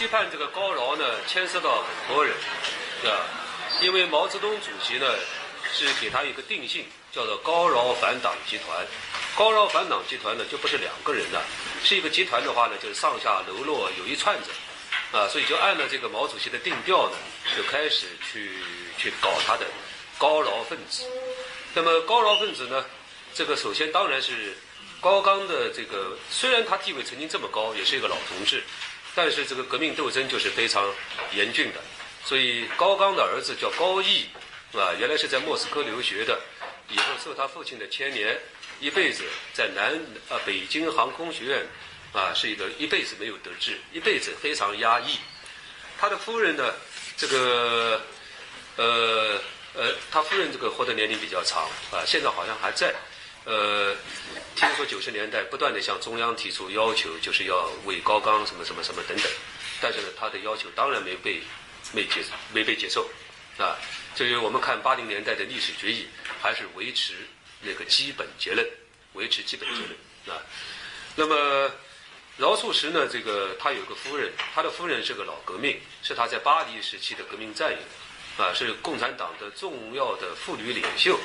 批判这个高饶呢，牵涉到很多人，啊，因为毛泽东主席呢是给他一个定性，叫做高饶反党集团。高饶反党集团呢就不是两个人的，是一个集团的话呢，就是上下楼落有一串子，啊，所以就按照这个毛主席的定调呢，就开始去去搞他的高饶分子。那么高饶分子呢，这个首先当然是高岗的这个，虽然他地位曾经这么高，也是一个老同志。但是这个革命斗争就是非常严峻的，所以高岗的儿子叫高毅，啊，原来是在莫斯科留学的，以后受他父亲的牵连，一辈子在南啊北京航空学院，啊是一个一辈子没有得志，一辈子非常压抑。他的夫人呢，这个呃呃，他夫人这个活的年龄比较长，啊，现在好像还在。呃，听说九十年代不断的向中央提出要求，就是要为高岗什么什么什么等等，但是呢，他的要求当然没被没接没被接受，啊，至于我们看八零年代的历史决议，还是维持那个基本结论，维持基本结论啊。那么饶漱石呢，这个他有个夫人，他的夫人是个老革命，是他在巴黎时期的革命战友，啊，是共产党的重要的妇女领袖。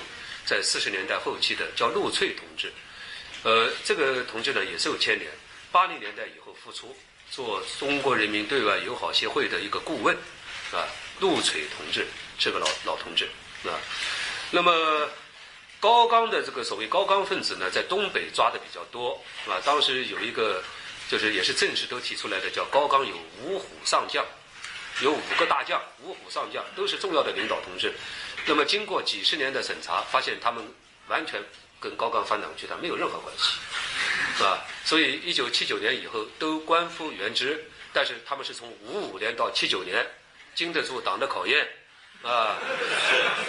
在四十年代后期的叫陆翠同志，呃，这个同志呢也受牵连。八零年代以后复出，做中国人民对外友好协会的一个顾问，啊，陆翠同志是个老老同志，啊。那么高岗的这个所谓高岗分子呢，在东北抓的比较多，啊，当时有一个就是也是正式都提出来的，叫高岗有五虎上将，有五个大将，五虎上将都是重要的领导同志。那么经过几十年的审查，发现他们完全跟高岗反党集团没有任何关系，是吧？所以一九七九年以后都官复原职，但是他们是从五五年到七九年经得住党的考验，啊，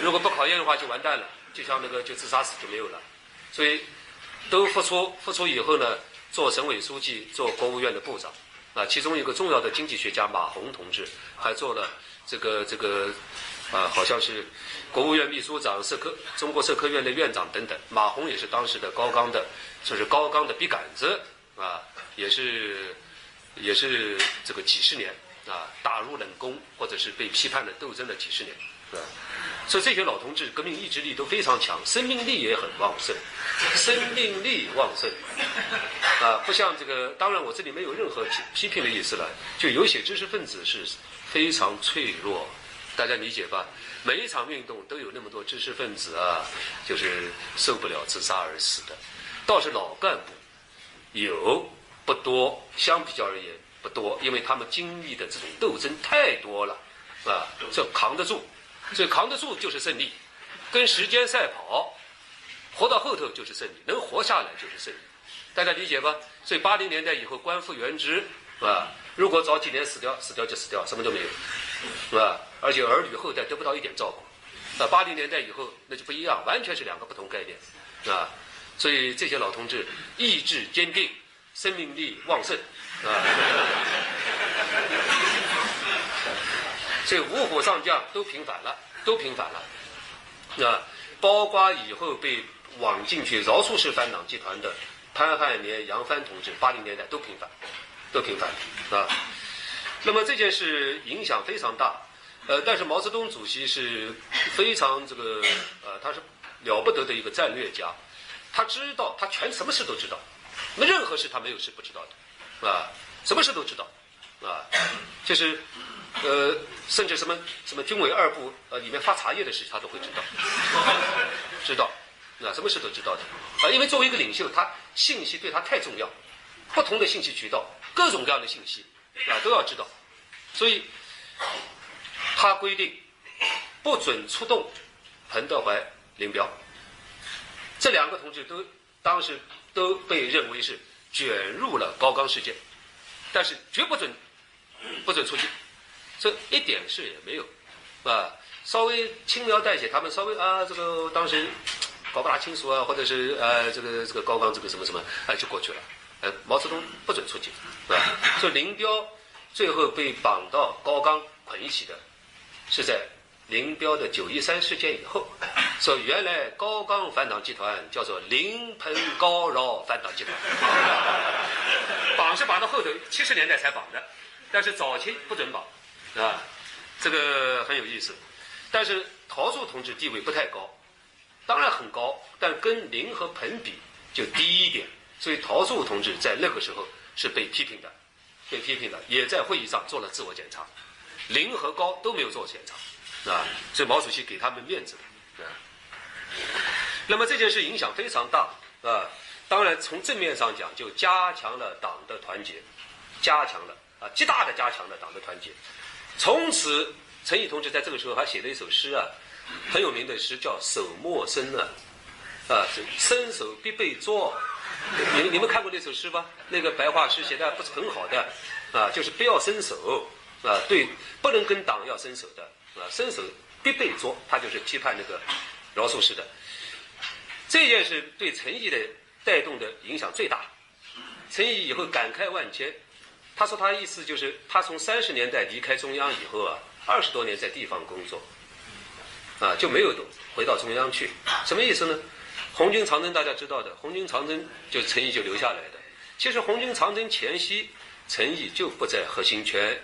如果不考验的话就完蛋了，就像那个就自杀死就没有了，所以都复出，复出以后呢，做省委书记，做国务院的部长，啊，其中一个重要的经济学家马洪同志还做了这个这个。啊，好像是国务院秘书长、社科中国社科院的院长等等。马洪也是当时的高岗的，就是高岗的笔杆子啊，也是也是这个几十年啊，打入冷宫或者是被批判的斗争了几十年，是吧？所以这些老同志革命意志力都非常强，生命力也很旺盛，生命力旺盛啊，不像这个。当然，我这里没有任何批批评的意思了。就有些知识分子是非常脆弱。大家理解吧？每一场运动都有那么多知识分子啊，就是受不了自杀而死的。倒是老干部有不多，相比较而言不多，因为他们经历的这种斗争太多了，啊，这扛得住，这扛得住就是胜利。跟时间赛跑，活到后头就是胜利，能活下来就是胜利。大家理解吧？所以八零年代以后官复原职，啊？如果早几年死掉，死掉就死掉，什么都没有，是吧？而且儿女后代得不到一点照顾，那八零年代以后那就不一样，完全是两个不同概念，啊，所以这些老同志意志坚定，生命力旺盛，啊，这五虎上将都平反了，都平反了，啊，包括以后被网进去饶漱石反党集团的潘汉年、杨帆同志，八零年代都平反，都平反，啊，那么这件事影响非常大。呃，但是毛泽东主席是非常这个呃，他是了不得的一个战略家，他知道他全什么事都知道，那任何事他没有事不知道的，啊，什么事都知道，啊，就是呃，甚至什么什么军委二部呃里面发茶叶的事他都会知道，知道，啊，什么事都知道的，啊，因为作为一个领袖，他信息对他太重要，不同的信息渠道，各种各样的信息啊都要知道，所以。他规定不准出动彭德怀、林彪这两个同志都当时都被认为是卷入了高岗事件，但是绝不准不准出去，这一点事也没有，啊，稍微轻描淡写，他们稍微啊这个当时搞不大清楚啊，或者是呃这个这个高岗这个什么什么啊就过去了，呃毛泽东不准出境，是吧？所以林彪最后被绑到高岗捆一起的。是在林彪的九一三事件以后，说原来高岗反党集团叫做临潼高饶反党集团，绑是绑到后头七十年代才绑的，但是早期不准保，啊，这个很有意思。但是陶铸同志地位不太高，当然很高，但跟林和彭比就低一点。所以陶铸同志在那个时候是被批评的，被批评的，也在会议上做了自我检查。林和高都没有做检查，啊，所以毛主席给他们面子，啊。那么这件事影响非常大，啊，当然从正面上讲，就加强了党的团结，加强了啊，极大的加强了党的团结。从此，陈毅同志在这个时候还写了一首诗啊，很有名的诗叫《手莫伸》啊，啊，伸手必被捉。你你们看过那首诗吧？那个白话诗写的不是很好的，啊，就是不要伸手，啊，对，不能跟党要伸手的，啊，伸手必被捉，他就是批判那个饶漱石的。这件事对陈毅的带动的影响最大。陈毅以后感慨万千，他说他意思就是他从三十年代离开中央以后啊，二十多年在地方工作，啊，就没有回到中央去，什么意思呢？红军长征大家知道的，红军长征就陈毅就留下来的。其实红军长征前夕，陈毅就不在核心圈，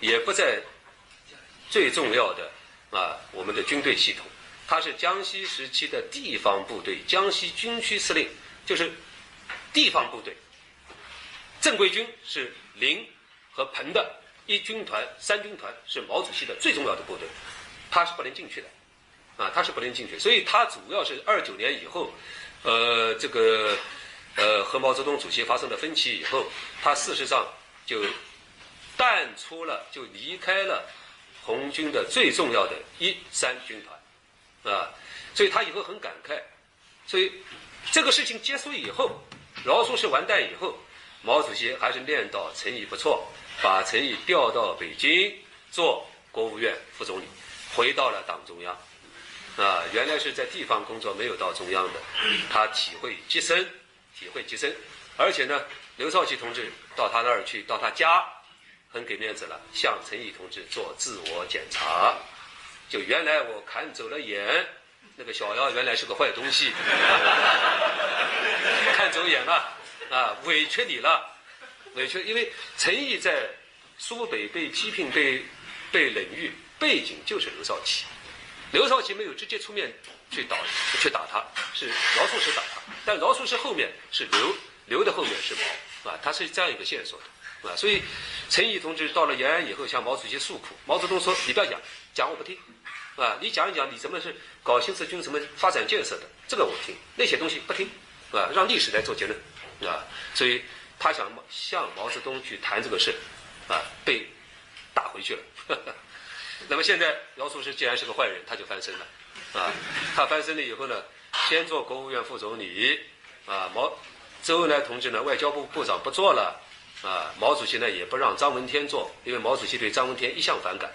也不在最重要的啊我们的军队系统。他是江西时期的地方部队，江西军区司令，就是地方部队。正规军是林和彭的一军团、三军团，是毛主席的最重要的部队，他是不能进去的。啊，他是不能进去，所以他主要是二九年以后，呃，这个呃和毛泽东主席发生了分歧以后，他事实上就淡出了，就离开了红军的最重要的一三军团，啊，所以他以后很感慨，所以这个事情结束以后，饶漱石完蛋以后，毛主席还是念到陈毅不错，把陈毅调到北京做国务院副总理，回到了党中央。啊，原来是在地方工作，没有到中央的，他体会极深，体会极深，而且呢，刘少奇同志到他那儿去，到他家，很给面子了，向陈毅同志做自我检查，就原来我看走了眼，那个小姚原来是个坏东西，看走眼了，啊，委屈你了，委屈，因为陈毅在苏北被批评、被被冷遇，背景就是刘少奇。刘少奇没有直接出面去打去打他，是饶漱石打他，但饶漱石后面是刘，刘的后面是毛，啊，他是这样一个线索的，啊，所以陈毅同志到了延安以后向毛主席诉苦，毛泽东说你不要讲，讲我不听，啊，你讲一讲你怎么是搞新四军什么发展建设的，这个我听，那些东西不听，啊，让历史来做结论，啊，所以他想向毛泽东去谈这个事，啊，被打回去了。那么现在饶漱石既然是个坏人，他就翻身了，啊，他翻身了以后呢，先做国务院副总理，啊，毛周恩来同志呢外交部部长不做了，啊，毛主席呢也不让张闻天做，因为毛主席对张闻天一向反感，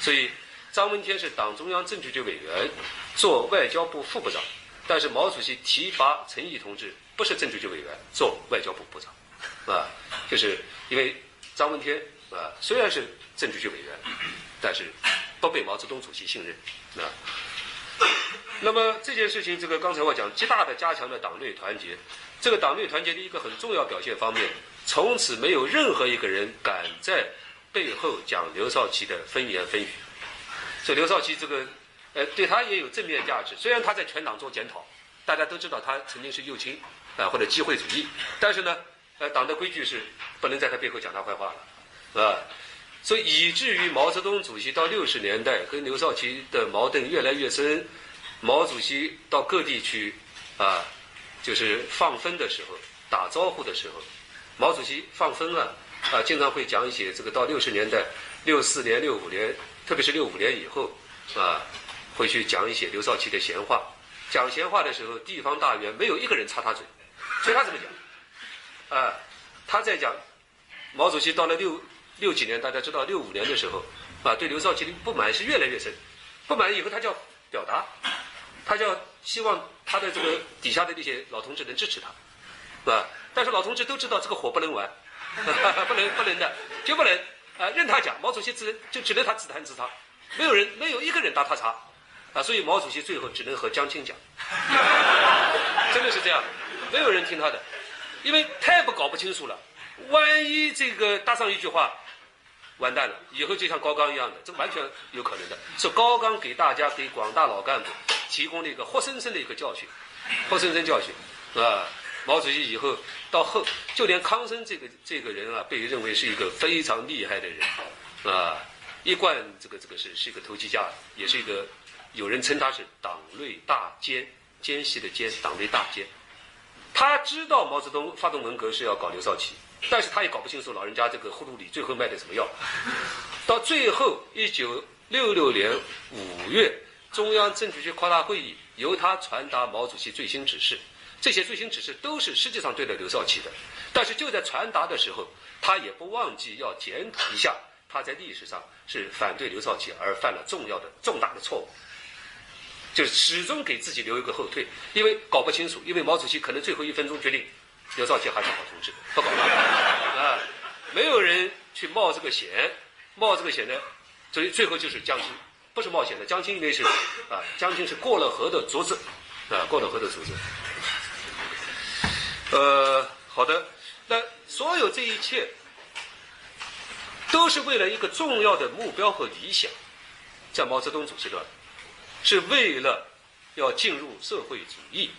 所以张闻天是党中央政治局委员，做外交部副部长，但是毛主席提拔陈毅同志不是政治局委员，做外交部部长，啊，就是因为张闻天啊虽然是政治局委员。但是不被毛泽东主席信任啊。那么这件事情，这个刚才我讲，极大的加强了党内团结。这个党内团结的一个很重要表现方面，从此没有任何一个人敢在背后讲刘少奇的风言风语。所以刘少奇这个，呃，对他也有正面价值。虽然他在全党做检讨，大家都知道他曾经是右倾啊或者机会主义，但是呢，呃，党的规矩是不能在他背后讲他坏话了，啊。所以以至于毛泽东主席到六十年代跟刘少奇的矛盾越来越深，毛主席到各地去，啊，就是放风的时候，打招呼的时候，毛主席放风啊，啊，经常会讲一些这个到六十年代，六四年、六五年，特别是六五年以后，啊，会去讲一些刘少奇的闲话。讲闲话的时候，地方大员没有一个人插他嘴，所以他怎么讲？啊，他在讲毛主席到了六。六几年，大家知道，六五年的时候，啊，对刘少奇的不满是越来越深。不满以后，他就要表达，他就要希望他的这个底下的那些老同志能支持他，是吧？但是老同志都知道这个火不能玩，不能不能的，就不能啊，任他讲。毛主席只能就只能他自弹自唱，没有人没有一个人搭他茬，啊，所以毛主席最后只能和江青讲，真的是这样，没有人听他的，因为太不搞不清楚了。万一这个搭上一句话。完蛋了，以后就像高岗一样的，这完全有可能的。是高岗给大家给广大老干部提供了一个活生生的一个教训，活生生教训啊！毛主席以后到后，就连康生这个这个人啊，被认为是一个非常厉害的人啊，一贯这个这个是是一个投机家，也是一个有人称他是党内大奸，奸细的奸，党内大奸。他知道毛泽东发动文革是要搞刘少奇，但是他也搞不清楚老人家这个葫芦里最后卖的什么药。到最后，一九六六年五月，中央政治局扩大会议由他传达毛主席最新指示。这些最新指示都是实际上对的刘少奇的，但是就在传达的时候，他也不忘记要检讨一下他在历史上是反对刘少奇而犯了重要的重大的错误，就是始终给自己留一个后退，因为搞不清楚，因为毛主席可能最后一分钟决定刘少奇还是好同志，不搞了啊，没有人去冒这个险，冒这个险呢，所以最后就是江青，不是冒险的，江青应该是啊，江青是过了河的卒子，啊，过了河的卒子。呃，好的，那所有这一切都是为了一个重要的目标和理想，在毛泽东主席的，是为了要进入社会主义，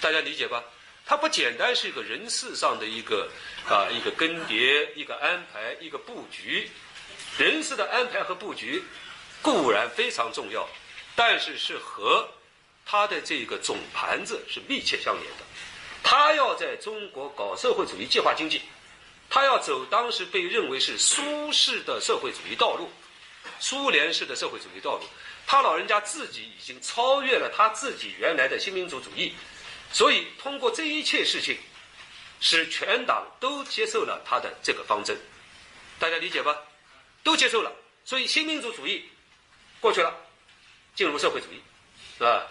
大家理解吧？它不简单是一个人事上的一个啊一个更迭、一个安排、一个布局，人事的安排和布局固然非常重要，但是是和它的这个总盘子是密切相连的。他要在中国搞社会主义计划经济，他要走当时被认为是苏式的社会主义道路，苏联式的社会主义道路。他老人家自己已经超越了他自己原来的新民主主义，所以通过这一切事情，使全党都接受了他的这个方针。大家理解吧？都接受了，所以新民主主义过去了，进入社会主义，是吧？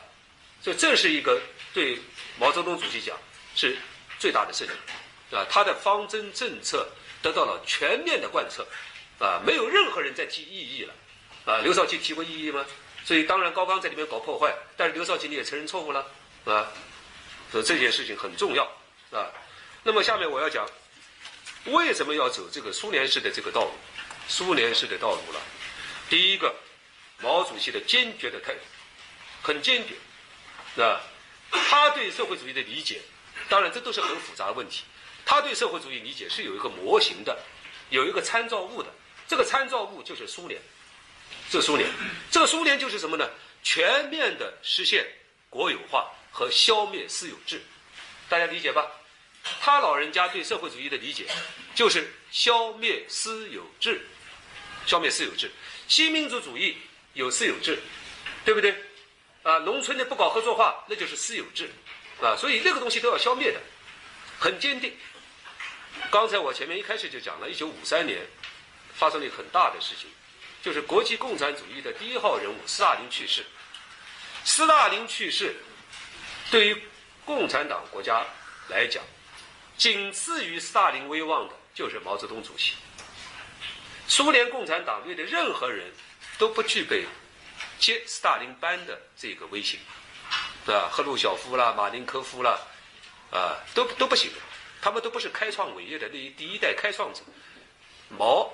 所以这是一个对毛泽东主席讲。是最大的胜利，啊，他的方针政策得到了全面的贯彻，啊，没有任何人再提异议了，啊，刘少奇提过异议吗？所以当然高岗在里面搞破坏，但是刘少奇你也承认错误了，啊，所以这件事情很重要，啊，那么下面我要讲，为什么要走这个苏联式的这个道路？苏联式的道路了，第一个，毛主席的坚决的态度，很坚决，啊，他对社会主义的理解。当然，这都是很复杂的问题。他对社会主义理解是有一个模型的，有一个参照物的。这个参照物就是苏联，这苏联，这个苏联就是什么呢？全面的实现国有化和消灭私有制，大家理解吧？他老人家对社会主义的理解就是消灭私有制，消灭私有制。新民主主义有私有制，对不对？啊，农村的不搞合作化，那就是私有制。啊，所以那个东西都要消灭的，很坚定。刚才我前面一开始就讲了，一九五三年发生了一个很大的事情，就是国际共产主义的第一号人物斯大林去世。斯大林去世，对于共产党国家来讲，仅次于斯大林威望的就是毛泽东主席。苏联共产党内的任何人都不具备接斯大林班的这个威信。对吧？赫鲁晓夫啦，马林科夫啦，啊，都都不行，他们都不是开创伟业的那一第一代开创者。毛，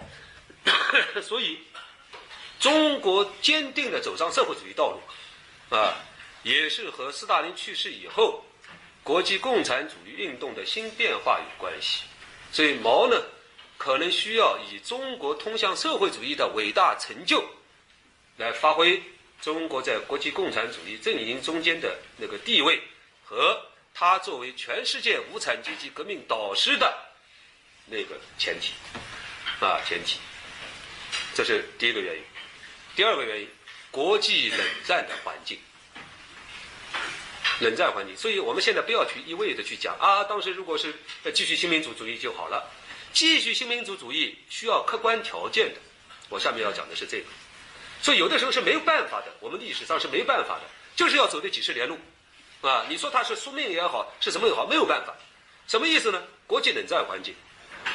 所以中国坚定的走上社会主义道路，啊，也是和斯大林去世以后，国际共产主义运动的新变化有关系。所以毛呢，可能需要以中国通向社会主义的伟大成就来发挥。中国在国际共产主义阵营中间的那个地位，和他作为全世界无产阶级革命导师的那个前提，啊前提，这是第一个原因。第二个原因，国际冷战的环境，冷战环境。所以我们现在不要去一味的去讲啊，当时如果是继续新民主主义就好了。继续新民主主义需要客观条件的。我下面要讲的是这个。所以有的时候是没有办法的，我们历史上是没办法的，就是要走这几十年路，啊，你说他是宿命也好，是什么也好，没有办法。什么意思呢？国际冷战环境，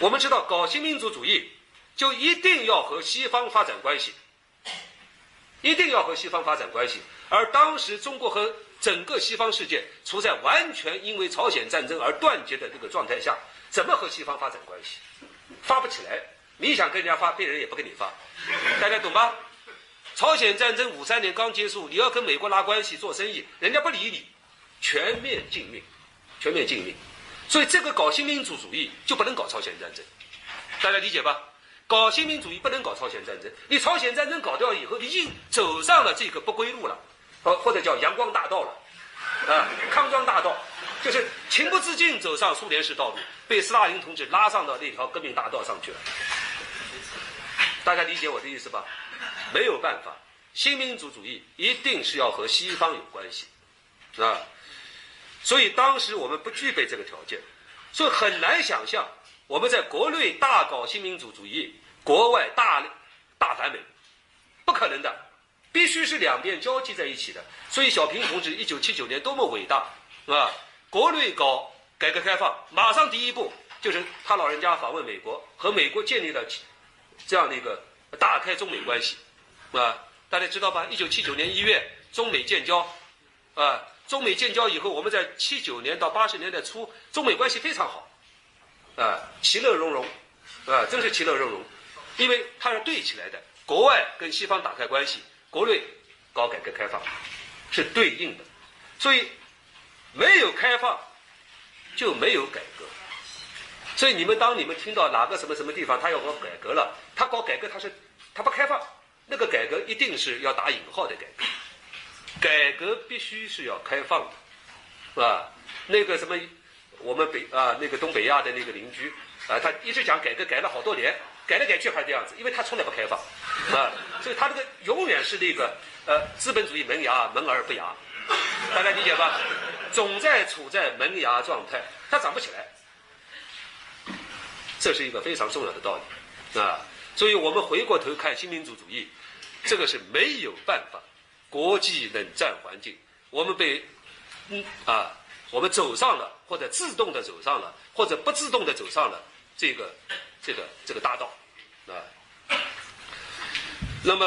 我们知道搞新民主主义就一定要和西方发展关系，一定要和西方发展关系。而当时中国和整个西方世界处在完全因为朝鲜战争而断绝的这个状态下，怎么和西方发展关系？发不起来。你想跟人家发，别人也不跟你发，大家懂吧？朝鲜战争五三年刚结束，你要跟美国拉关系做生意，人家不理你，全面禁运，全面禁运。所以这个搞新民主主义就不能搞朝鲜战争，大家理解吧？搞新民主义不能搞朝鲜战争，你朝鲜战争搞掉以后，已经走上了这个不归路了，或或者叫阳光大道了，啊，康庄大道，就是情不自禁走上苏联式道路，被斯大林同志拉上到那条革命大道上去了。大家理解我的意思吧？没有办法，新民主主义一定是要和西方有关系，啊，所以当时我们不具备这个条件，所以很难想象我们在国内大搞新民主主义，国外大大反美，不可能的，必须是两边交际在一起的。所以小平同志一九七九年多么伟大，啊，国内搞改革开放，马上第一步就是他老人家访问美国，和美国建立了。这样的一个打开中美关系，啊，大家知道吧？一九七九年一月，中美建交，啊，中美建交以后，我们在七九年到八十年代初，中美关系非常好，啊，其乐融融，啊，真是其乐融融，因为它是对起来的，国外跟西方打开关系，国内搞改革开放，是对应的，所以没有开放就没有改革。所以你们当你们听到哪个什么什么地方他要搞改革了，他搞改革他是他不开放，那个改革一定是要打引号的改革，改革必须是要开放的，是吧？那个什么我们北啊那个东北亚的那个邻居啊，他一直讲改革改了好多年，改来改去还是这样子，因为他从来不开放，啊，所以他这个永远是那个呃资本主义萌芽萌而不芽，大家理解吧？总在处在萌芽状态，它长不起来。这是一个非常重要的道理，啊，所以我们回过头看新民主主义，这个是没有办法。国际冷战环境，我们被，嗯啊，我们走上了或者自动的走上了，或者不自动的走上了这个这个这个大道，啊。那么，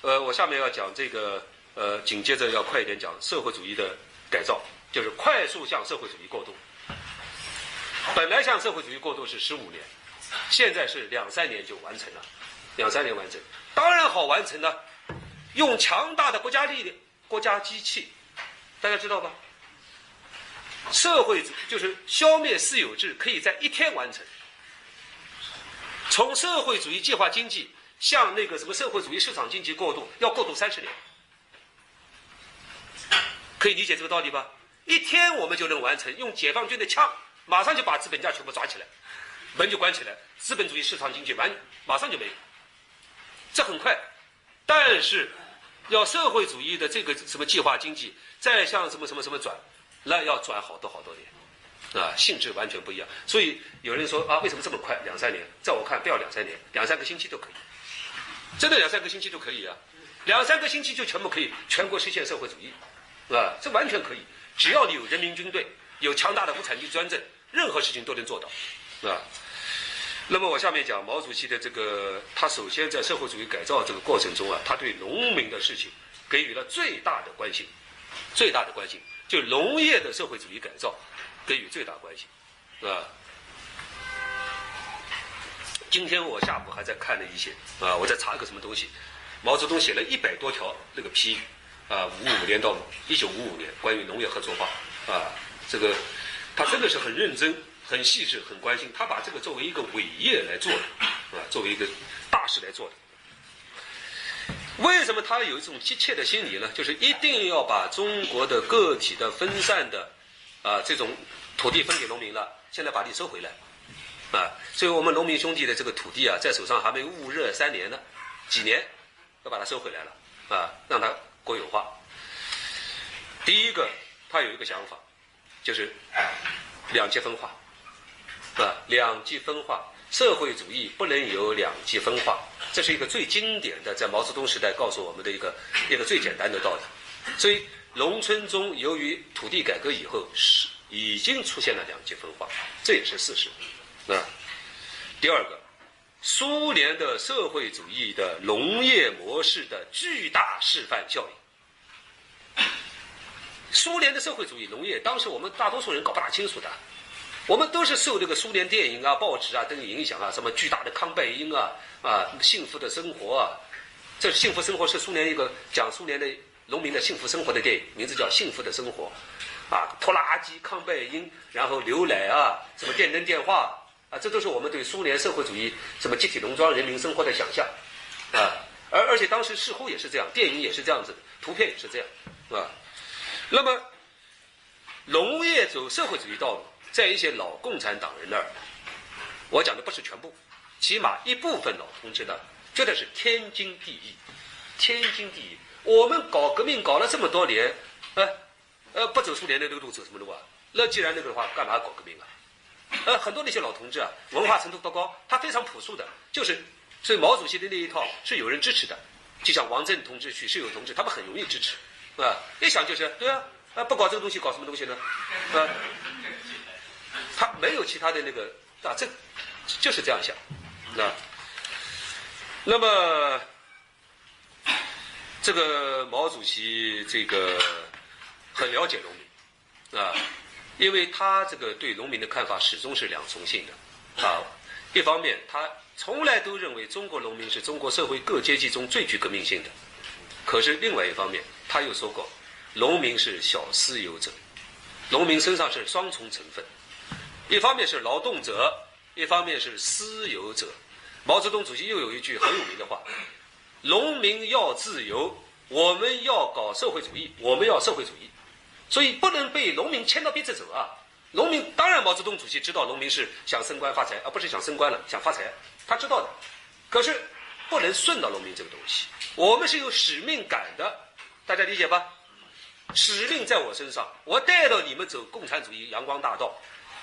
呃，我下面要讲这个，呃，紧接着要快一点讲社会主义的改造，就是快速向社会主义过渡。本来向社会主义过渡是十五年，现在是两三年就完成了，两三年完成，当然好完成了，用强大的国家力量、国家机器，大家知道吧？社会主就是消灭私有制，可以在一天完成。从社会主义计划经济向那个什么社会主义市场经济过渡，要过渡三十年，可以理解这个道理吧？一天我们就能完成，用解放军的枪。马上就把资本家全部抓起来，门就关起来，资本主义市场经济完，马上就没有。这很快，但是要社会主义的这个什么计划经济再向什么什么什么转，那要转好多好多年，啊，性质完全不一样。所以有人说啊，为什么这么快？两三年，在我看不要两三年，两三个星期都可以，真的两三个星期都可以啊，两三个星期就全部可以全国实现社会主义，啊，这完全可以，只要你有人民军队，有强大的无产阶级专政。任何事情都能做到，啊？那么我下面讲毛主席的这个，他首先在社会主义改造这个过程中啊，他对农民的事情给予了最大的关心，最大的关心，就农业的社会主义改造给予最大关心，是吧？今天我下午还在看了一些啊，我在查一个什么东西，毛泽东写了一百多条那个批语啊，五五年到一九五五年关于农业合作化啊，这个。他真的是很认真、很细致、很关心，他把这个作为一个伟业来做的，啊，作为一个大事来做的。为什么他有一种急切的心理呢？就是一定要把中国的个体的分散的，啊，这种土地分给农民了，现在把地收回来，啊，所以我们农民兄弟的这个土地啊，在手上还没捂热三年呢，几年要把它收回来了，啊，让它国有化。第一个，他有一个想法。就是两极分化，啊，两极分化，社会主义不能有两极分化，这是一个最经典的，在毛泽东时代告诉我们的一个一个最简单的道理。所以，农村中由于土地改革以后，是已经出现了两极分化，这也是事实。啊，第二个，苏联的社会主义的农业模式的巨大示范效应。苏联的社会主义农业，当时我们大多数人搞不大清楚的，我们都是受这个苏联电影啊、报纸啊等影响啊，什么巨大的康拜因啊啊，幸福的生活啊，这幸福生活是苏联一个讲苏联的农民的幸福生活的电影，名字叫《幸福的生活》，啊，拖拉机、康拜因，然后牛奶啊，什么电灯电话啊，这都是我们对苏联社会主义什么集体农庄人民生活的想象，啊，而而且当时似乎也是这样，电影也是这样子，图片也是这样，啊，那么农业走社会主义道路。在一些老共产党人那儿，我讲的不是全部，起码一部分老同志呢，觉得是天经地义，天经地义。我们搞革命搞了这么多年，呃，呃，不走苏联的那个路，走什么路啊？那既然那个的话，干嘛搞革命啊？呃，很多那些老同志啊，文化程度不高，他非常朴素的，就是所以毛主席的那一套是有人支持的，就像王震同志、许世友同志，他们很容易支持，啊，一想就是对啊，啊，不搞这个东西，搞什么东西呢？啊。他没有其他的那个啊，这就是这样想，啊。那么这个毛主席这个很了解农民啊，因为他这个对农民的看法始终是两重性的啊。一方面，他从来都认为中国农民是中国社会各阶级中最具革命性的。可是另外一方面，他又说过，农民是小私有者，农民身上是双重成分。一方面是劳动者，一方面是私有者。毛泽东主席又有一句很有名的话：“农民要自由，我们要搞社会主义，我们要社会主义。”所以不能被农民牵到鼻子走啊！农民当然，毛泽东主席知道农民是想升官发财，而不是想升官了，想发财，他知道的。可是不能顺到农民这个东西，我们是有使命感的，大家理解吧？使命在我身上，我带着你们走共产主义阳光大道。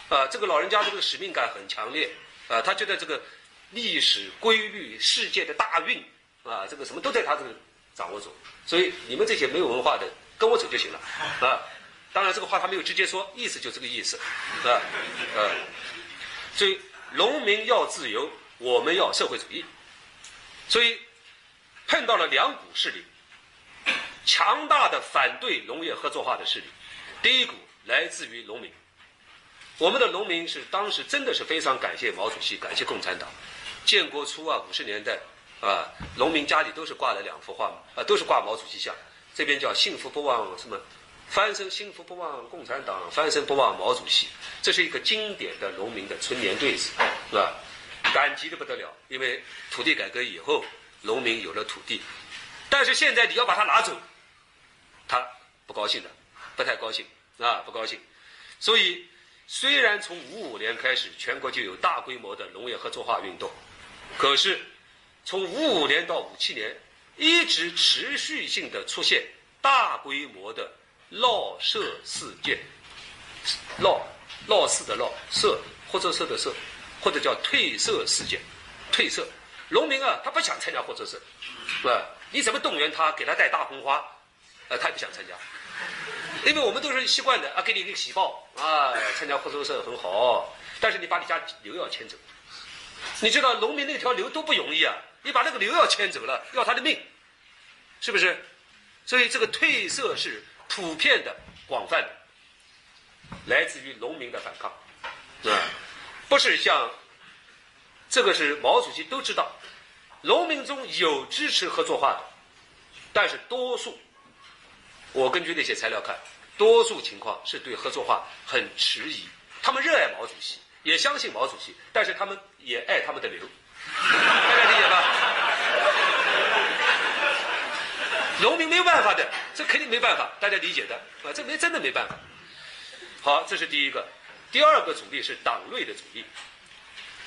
啊，这个老人家这个使命感很强烈，啊，他觉得这个历史规律、世界的大运，啊，这个什么都在他这个掌握中，所以你们这些没有文化的跟我走就行了，啊，当然这个话他没有直接说，意思就这个意思，是吧？啊，所以农民要自由，我们要社会主义，所以碰到了两股势力，强大的反对农业合作化的势力，第一股来自于农民。我们的农民是当时真的是非常感谢毛主席，感谢共产党。建国初啊，五十年代啊，农民家里都是挂了两幅画嘛，啊，都是挂毛主席像。这边叫“幸福不忘什么，翻身幸福不忘共产党，翻身不忘毛主席”。这是一个经典的农民的春联对子，是吧？感激的不得了，因为土地改革以后，农民有了土地。但是现在你要把它拿走，他不高兴的，不太高兴啊，不高兴。所以。虽然从五五年开始，全国就有大规模的农业合作化运动，可是从五五年到五七年，一直持续性的出现大规模的闹社事件，闹闹事的闹社或者社的社，或者叫退社事件，退社，农民啊，他不想参加合作社，是吧？你怎么动员他，给他戴大红花，呃，他也不想参加。因为我们都是习惯的啊，给你一个喜报啊，参加合作社很好。但是你把你家牛要牵走，你知道农民那条牛多不容易啊！你把那个牛要牵走了，要他的命，是不是？所以这个褪色是普遍的、广泛的，来自于农民的反抗，是吧？不是像这个是毛主席都知道，农民中有支持合作化的，但是多数，我根据那些材料看。多数情况是对合作化很迟疑，他们热爱毛主席，也相信毛主席，但是他们也爱他们的牛，大家理解吧？农民没有办法的，这肯定没办法，大家理解的啊，这没真的没办法。好，这是第一个，第二个主力是党内的主力，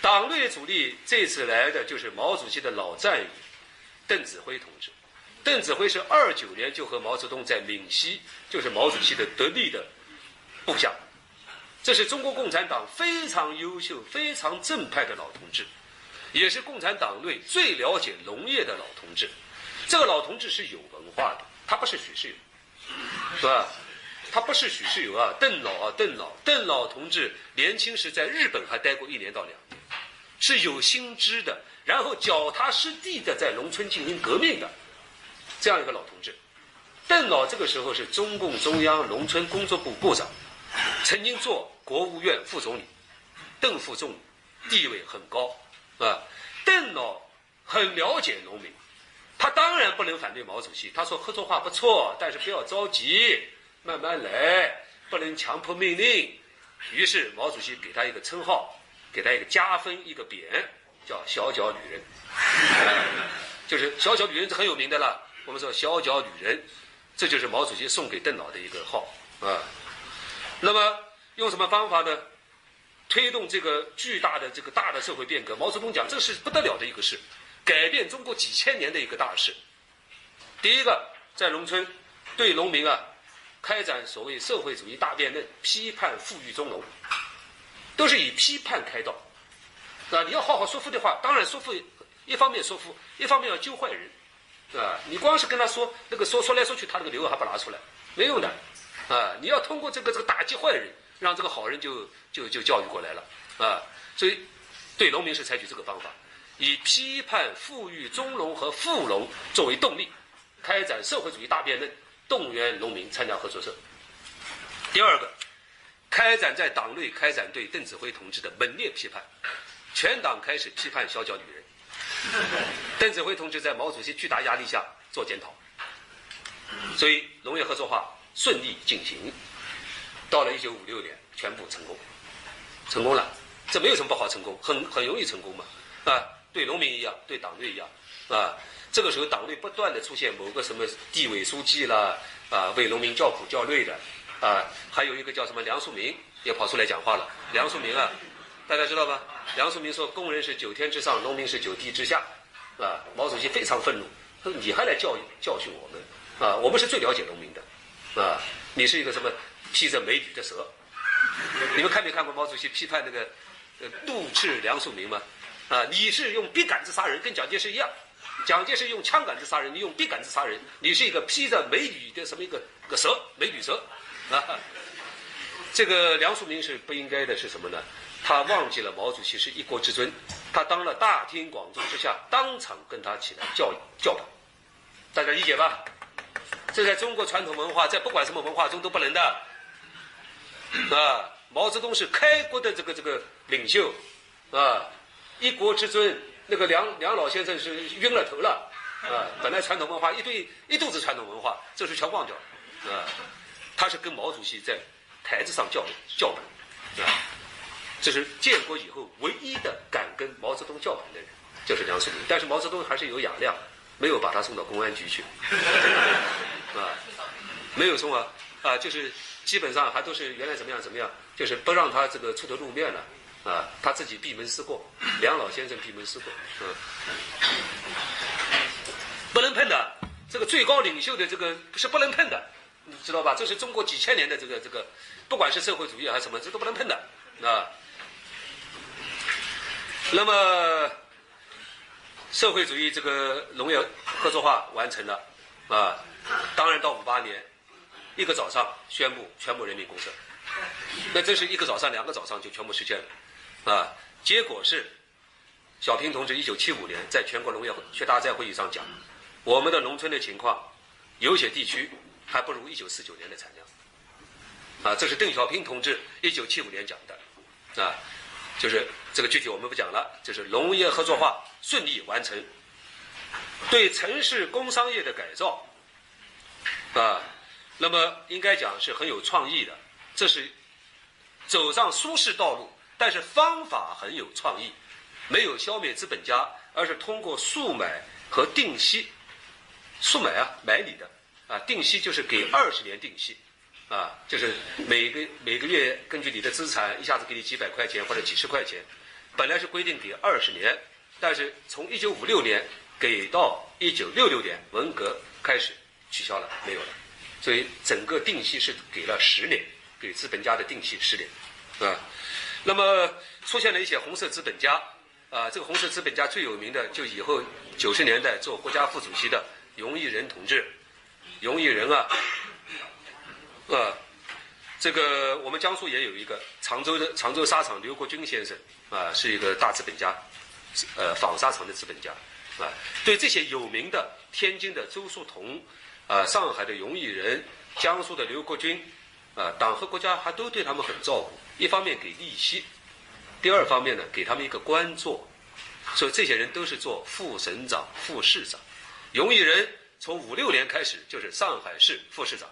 党内的主力这次来的就是毛主席的老战友邓子恢同志。邓子恢是二九年就和毛泽东在闽西，就是毛主席的得力的部下。这是中国共产党非常优秀、非常正派的老同志，也是共产党内最了解农业的老同志。这个老同志是有化的，他不是许世友，是吧？他不是许世友啊，邓老啊，邓老，邓老同志年轻时在日本还待过一年到两年，是有心知的，然后脚踏实地的在农村进行革命的。这样一个老同志，邓老这个时候是中共中央农村工作部部长，曾经做国务院副总理，邓副总理地位很高啊，邓老很了解农民，他当然不能反对毛主席。他说合作化不错，但是不要着急，慢慢来，不能强迫命令。于是毛主席给他一个称号，给他一个加分一个匾，叫小脚女人，就是小脚女人是很有名的了。我们说小脚女人，这就是毛主席送给邓老的一个号啊。那么用什么方法呢？推动这个巨大的这个大的社会变革。毛泽东讲，这是不得了的一个事，改变中国几千年的一个大事。第一个，在农村对农民啊，开展所谓社会主义大辩论，批判富裕中农，都是以批判开道。啊，你要好好说服的话，当然说服，一方面说服，一方面要揪坏人。啊，你光是跟他说那个说说来说去，他那个理由还不拿出来，没用的。啊，你要通过这个这个打击坏人，让这个好人就就就教育过来了。啊，所以对农民是采取这个方法，以批判富裕中农和富农作为动力，开展社会主义大辩论，动员农民参加合作社。第二个，开展在党内开展对邓子恢同志的猛烈批判，全党开始批判小脚女人。邓子恢同志在毛主席巨大压力下做检讨，所以农业合作化顺利进行。到了一九五六年，全部成功，成功了。这没有什么不好成功，很很容易成功嘛。啊，对农民一样，对党内一样。啊，这个时候党内不断的出现某个什么地委书记啦，啊，为农民叫苦叫累的。啊，还有一个叫什么梁漱溟也跑出来讲话了。梁漱溟啊。大家知道吧？梁漱溟说：“工人是九天之上，农民是九地之下。”啊，毛主席非常愤怒，他说：“你还来教育教训我们？啊，我们是最了解农民的，啊，你是一个什么披着美女的蛇？你们看没看过毛主席批判那个呃杜斥梁漱溟吗？啊，你是用笔杆子杀人，跟蒋介石一样，蒋介石用枪杆子杀人，你用笔杆子杀人，你是一个披着美女的什么一个个蛇，美女蛇，啊，这个梁漱溟是不应该的，是什么呢？”他忘记了毛主席是一国之尊，他当了大庭广众之下当场跟他起来教教导，大家理解吧？这在中国传统文化，在不管什么文化中都不能的。啊，毛泽东是开国的这个这个领袖，啊，一国之尊，那个梁梁老先生是晕了头了，啊，本来传统文化一堆一肚子传统文化，这时全忘掉了，啊，他是跟毛主席在台子上叫叫板，啊。这是建国以后唯一的敢跟毛泽东叫板的人，就是梁漱溟。但是毛泽东还是有雅量，没有把他送到公安局去，啊，没有送啊，啊，就是基本上还都是原来怎么样怎么样，就是不让他这个出头露面了，啊，他自己闭门思过，梁老先生闭门思过，嗯，不能碰的，这个最高领袖的这个是不能碰的，你知道吧？这是中国几千年的这个这个，不管是社会主义还是什么，这都不能碰的，啊。那么，社会主义这个农业合作化完成了，啊，当然到五八年，一个早上宣布全部人民公社，那这是一个早上、两个早上就全部实现了，啊，结果是，小平同志一九七五年在全国农业学大寨会议上讲，我们的农村的情况，有些地区还不如一九四九年的产量，啊，这是邓小平同志一九七五年讲的，啊。就是这个具体我们不讲了，就是农业合作化顺利完成，对城市工商业的改造，啊，那么应该讲是很有创意的，这是走上舒适道路，但是方法很有创意，没有消灭资本家，而是通过速买和定息，速买啊，买你的，啊，定息就是给二十年定息。啊，就是每个每个月根据你的资产，一下子给你几百块钱或者几十块钱，本来是规定给二十年，但是从一九五六年给到一九六六年文革开始取消了，没有了，所以整个定息是给了十年，给资本家的定息十年，啊，那么出现了一些红色资本家，啊，这个红色资本家最有名的就以后九十年代做国家副主席的荣毅仁同志，荣毅仁啊。呃，这个我们江苏也有一个常州的常州纱厂刘国军先生啊，是一个大资本家，呃，纺纱厂的资本家啊。对这些有名的天津的周树桐，啊，上海的荣毅仁，江苏的刘国军，啊，党和国家还都对他们很照顾。一方面给利息，第二方面呢，给他们一个官做，所以这些人都是做副省长、副市长。荣毅仁从五六年开始就是上海市副市长，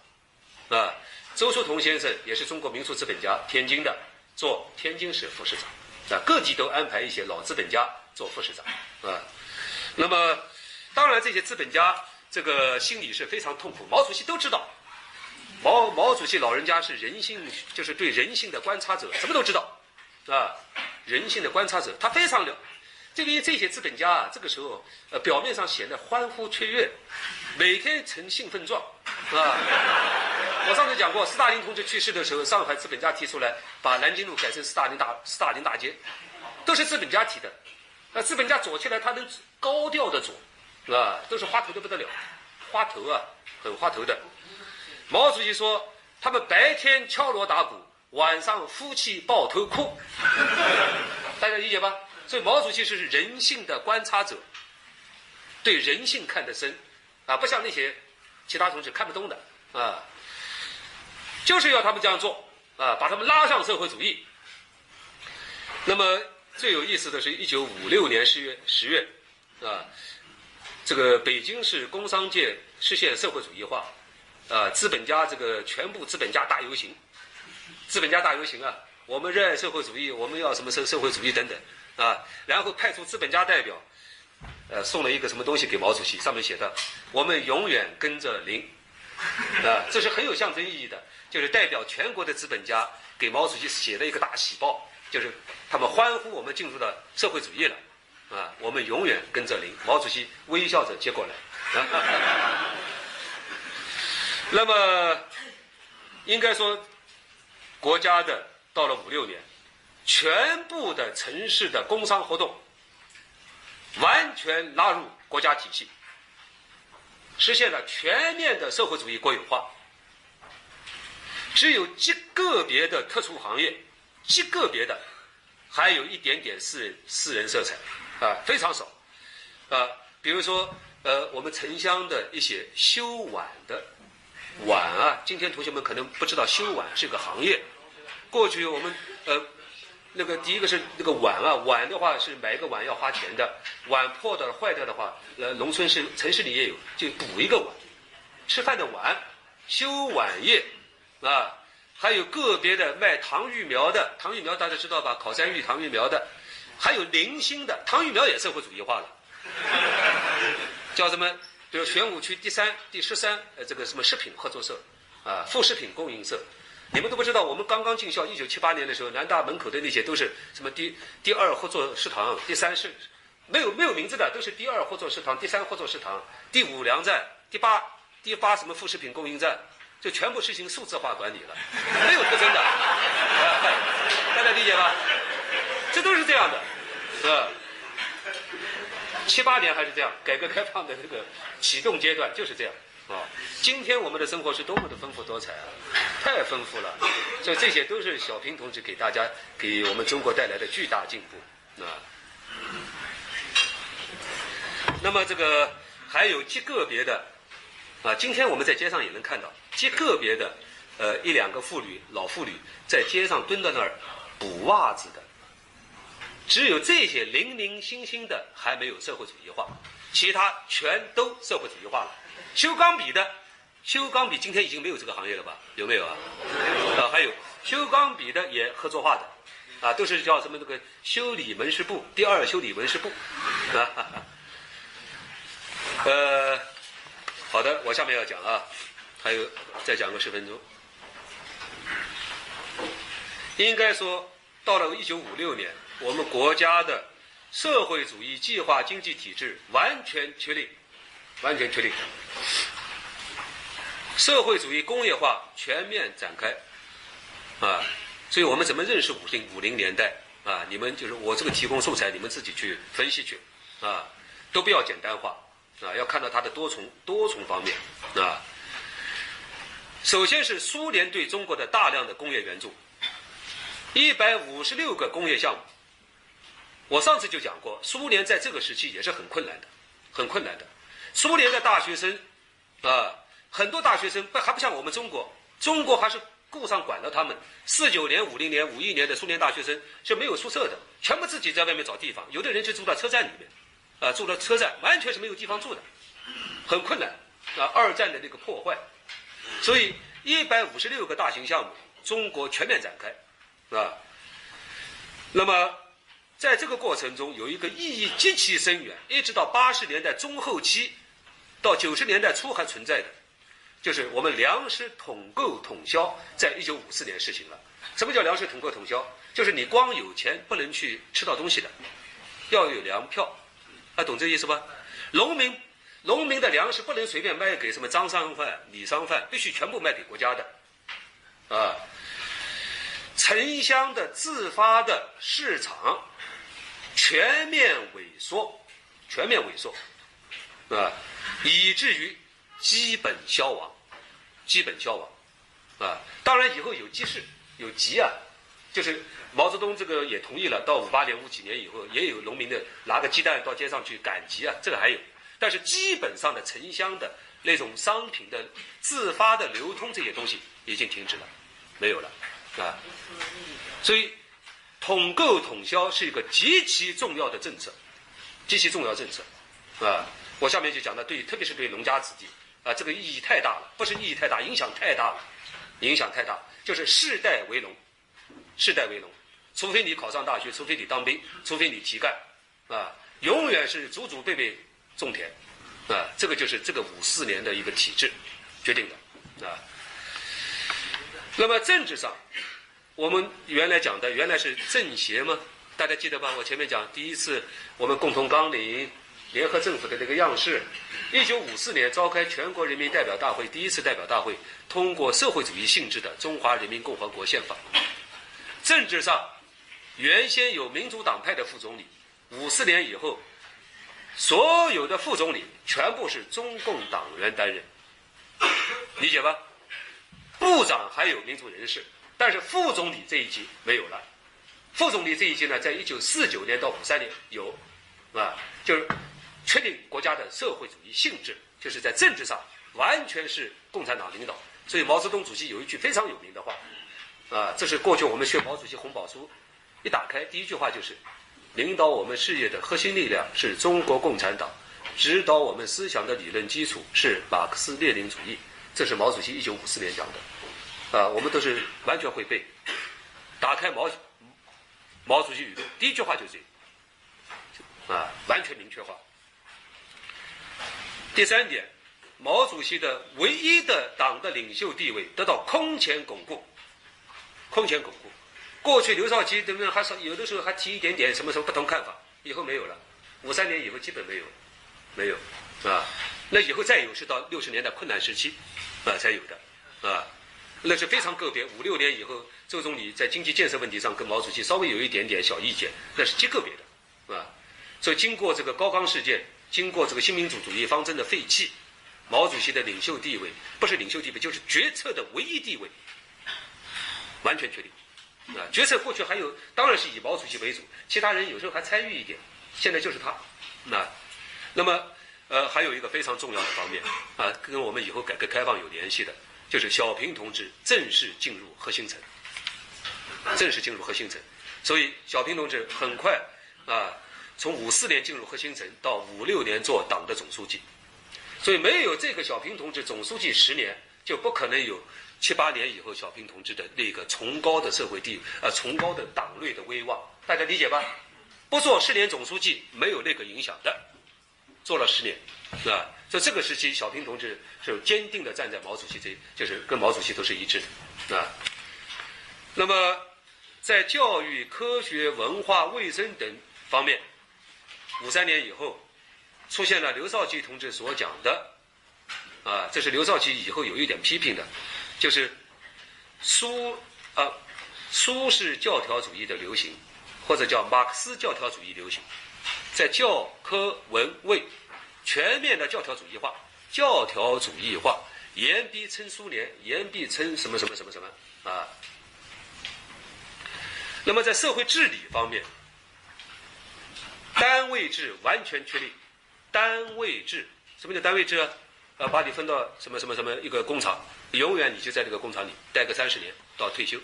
啊，周叔同先生也是中国民族资本家，天津的做天津市副市长，啊，各地都安排一些老资本家做副市长，啊，那么当然这些资本家这个心里是非常痛苦，毛主席都知道，毛毛主席老人家是人性，就是对人性的观察者，什么都知道，啊，人性的观察者，他非常了。这个这些资本家啊，这个时候呃表面上显得欢呼雀跃，每天呈兴奋状，啊。我上次讲过，斯大林同志去世的时候，上海资本家提出来把南京路改成斯大林大斯大林大街，都是资本家提的。那资本家左起来，他能高调的左，啊，都是花头的不得了，花头啊，很花头的。毛主席说，他们白天敲锣打鼓，晚上夫妻抱头哭，大家理解吧？所以毛主席是人性的观察者，对人性看得深，啊，不像那些其他同志看不懂的，啊，就是要他们这样做，啊，把他们拉上社会主义。那么最有意思的是一九五六年十月十月，啊，这个北京市工商界实现社会主义化，啊，资本家这个全部资本家大游行，资本家大游行啊，我们热爱社会主义，我们要什么社社会主义等等。啊，然后派出资本家代表，呃，送了一个什么东西给毛主席，上面写的“我们永远跟着您”，啊，这是很有象征意义的，就是代表全国的资本家给毛主席写了一个大喜报，就是他们欢呼我们进入了社会主义了，啊，我们永远跟着您。毛主席微笑着接过来啊。那么，应该说，国家的到了五六年。全部的城市的工商活动完全纳入国家体系，实现了全面的社会主义国有化。只有极个别的特殊行业，极个别的，还有一点点私人私人色彩，啊，非常少，啊，比如说，呃，我们城乡的一些修碗的碗啊，今天同学们可能不知道修碗是个行业，过去我们呃。那个第一个是那个碗啊，碗的话是买一个碗要花钱的，碗破的坏掉的话，呃，农村是城市里也有，就补一个碗，吃饭的碗，修碗业，啊，还有个别的卖糖芋苗的，糖芋苗大家知道吧？烤山芋、糖芋苗的，还有零星的糖芋苗也社会主义化了，叫什么？比如玄武区第三、第十三呃这个什么食品合作社，啊，副食品供应社。你们都不知道，我们刚刚进校，一九七八年的时候，南大门口的那些都是什么第第二合作食堂，第三是没有没有名字的，都是第二合作食堂，第三合作食堂，第五粮站，第八第八什么副食品供应站，就全部实行数字化管理了，没有特征的，大家理解吧？这都是这样的，是吧？七八年还是这样，改革开放的这个启动阶段就是这样。啊，今天我们的生活是多么的丰富多彩啊，太丰富了，所以这些都是小平同志给大家、给我们中国带来的巨大进步啊。那么这个还有极个别的啊，今天我们在街上也能看到极个别的呃一两个妇女、老妇女在街上蹲在那儿补袜子的，只有这些零零星星的还没有社会主义化，其他全都社会主义化了。修钢笔的，修钢笔今天已经没有这个行业了吧？有没有啊？啊，还有修钢笔的也合作化的，啊，都是叫什么那个修理门市部，第二修理门市部，啊，呃，好的，我下面要讲啊，还有再讲个十分钟。应该说，到了一九五六年，我们国家的社会主义计划经济体制完全确立。完全确定，社会主义工业化全面展开，啊，所以我们怎么认识五零五零年代啊？你们就是我这个提供素材，你们自己去分析去，啊，都不要简单化，啊，要看到它的多重多重方面，啊。首先是苏联对中国的大量的工业援助，一百五十六个工业项目。我上次就讲过，苏联在这个时期也是很困难的，很困难的。苏联的大学生，啊，很多大学生不还不像我们中国，中国还是顾上管了他们。四九年、五零年、五一年的苏联大学生是没有宿舍的，全部自己在外面找地方，有的人就住到车站里面，啊，住到车站，完全是没有地方住的，很困难。啊，二战的那个破坏，所以一百五十六个大型项目，中国全面展开，啊，那么在这个过程中有一个意义极其深远，一直到八十年代中后期，到九十年代初还存在的。就是我们粮食统购统销，在一九五四年实行了。什么叫粮食统购统销？就是你光有钱不能去吃到东西的，要有粮票，啊，懂这意思吧？农民，农民的粮食不能随便卖给什么张商贩、李商贩，必须全部卖给国家的，啊。城乡的自发的市场全面萎缩，全面萎缩，啊，以至于基本消亡。基本消亡，啊，当然以后有急事，有急啊，就是毛泽东这个也同意了，到五八年、五几年以后，也有农民的拿个鸡蛋到街上去赶集啊，这个还有，但是基本上的城乡的那种商品的自发的流通这些东西已经停止了，没有了，啊，所以统购统销是一个极其重要的政策，极其重要政策，啊，我下面就讲的对，特别是对农家子弟。啊，这个意义太大了，不是意义太大，影响太大了，影响太大，就是世代为农，世代为农，除非你考上大学，除非你当兵，除非你提干，啊，永远是祖祖辈辈种田，啊，这个就是这个五四年的一个体制决定的，啊，那么政治上，我们原来讲的原来是政协吗？大家记得吧？我前面讲第一次我们共同纲领。联合政府的这个样式，一九五四年召开全国人民代表大会第一次代表大会，通过社会主义性质的中华人民共和国宪法。政治上，原先有民主党派的副总理，五四年以后，所有的副总理全部是中共党员担任，理解吧？部长还有民主人士，但是副总理这一级没有了。副总理这一级呢，在一九四九年到五三年有，啊，就是。确定国家的社会主义性质，就是在政治上完全是共产党领导。所以毛泽东主席有一句非常有名的话，啊，这是过去我们学毛主席红宝书，一打开第一句话就是：领导我们事业的核心力量是中国共产党，指导我们思想的理论基础是马克思列宁主义。这是毛主席一九五四年讲的，啊，我们都是完全会背。打开毛毛主席语录，第一句话就是这，啊，完全明确化。第三点，毛主席的唯一的党的领袖地位得到空前巩固，空前巩固。过去刘少奇等人还是有的时候还提一点点什么什么不同看法，以后没有了。五三年以后基本没有，没有，啊？那以后再有是到六十年代困难时期，啊才有的，啊，那是非常个别。五六年以后，周总理在经济建设问题上跟毛主席稍微有一点点小意见，那是极个别的，啊。所以经过这个高岗事件。经过这个新民主主义方针的废弃，毛主席的领袖地位不是领袖地位，就是决策的唯一地位，完全确定。啊，决策过去还有，当然是以毛主席为主，其他人有时候还参与一点。现在就是他。那，那么，呃，还有一个非常重要的方面啊，跟我们以后改革开放有联系的，就是小平同志正式进入核心层，正式进入核心层。所以，小平同志很快啊。从五四年进入核心层，到五六年做党的总书记，所以没有这个小平同志总书记十年，就不可能有七八年以后小平同志的那个崇高的社会地位，呃，崇高的党内的威望，大家理解吧？不做十年总书记，没有那个影响的，做了十年，是吧？在这个时期，小平同志是坚定的站在毛主席这，就是跟毛主席都是一致的，啊。那么，在教育、科学、文化、卫生等方面。五三年以后，出现了刘少奇同志所讲的，啊，这是刘少奇以后有一点批评的，就是苏啊苏式教条主义的流行，或者叫马克思教条主义流行，在教科文卫全面的教条主义化，教条主义化，言必称苏联，言必称什么什么什么什么啊。那么在社会治理方面。单位制完全确立，单位制什么叫单位制啊？呃，把你分到什么什么什么一个工厂，永远你就在这个工厂里待个三十年到退休，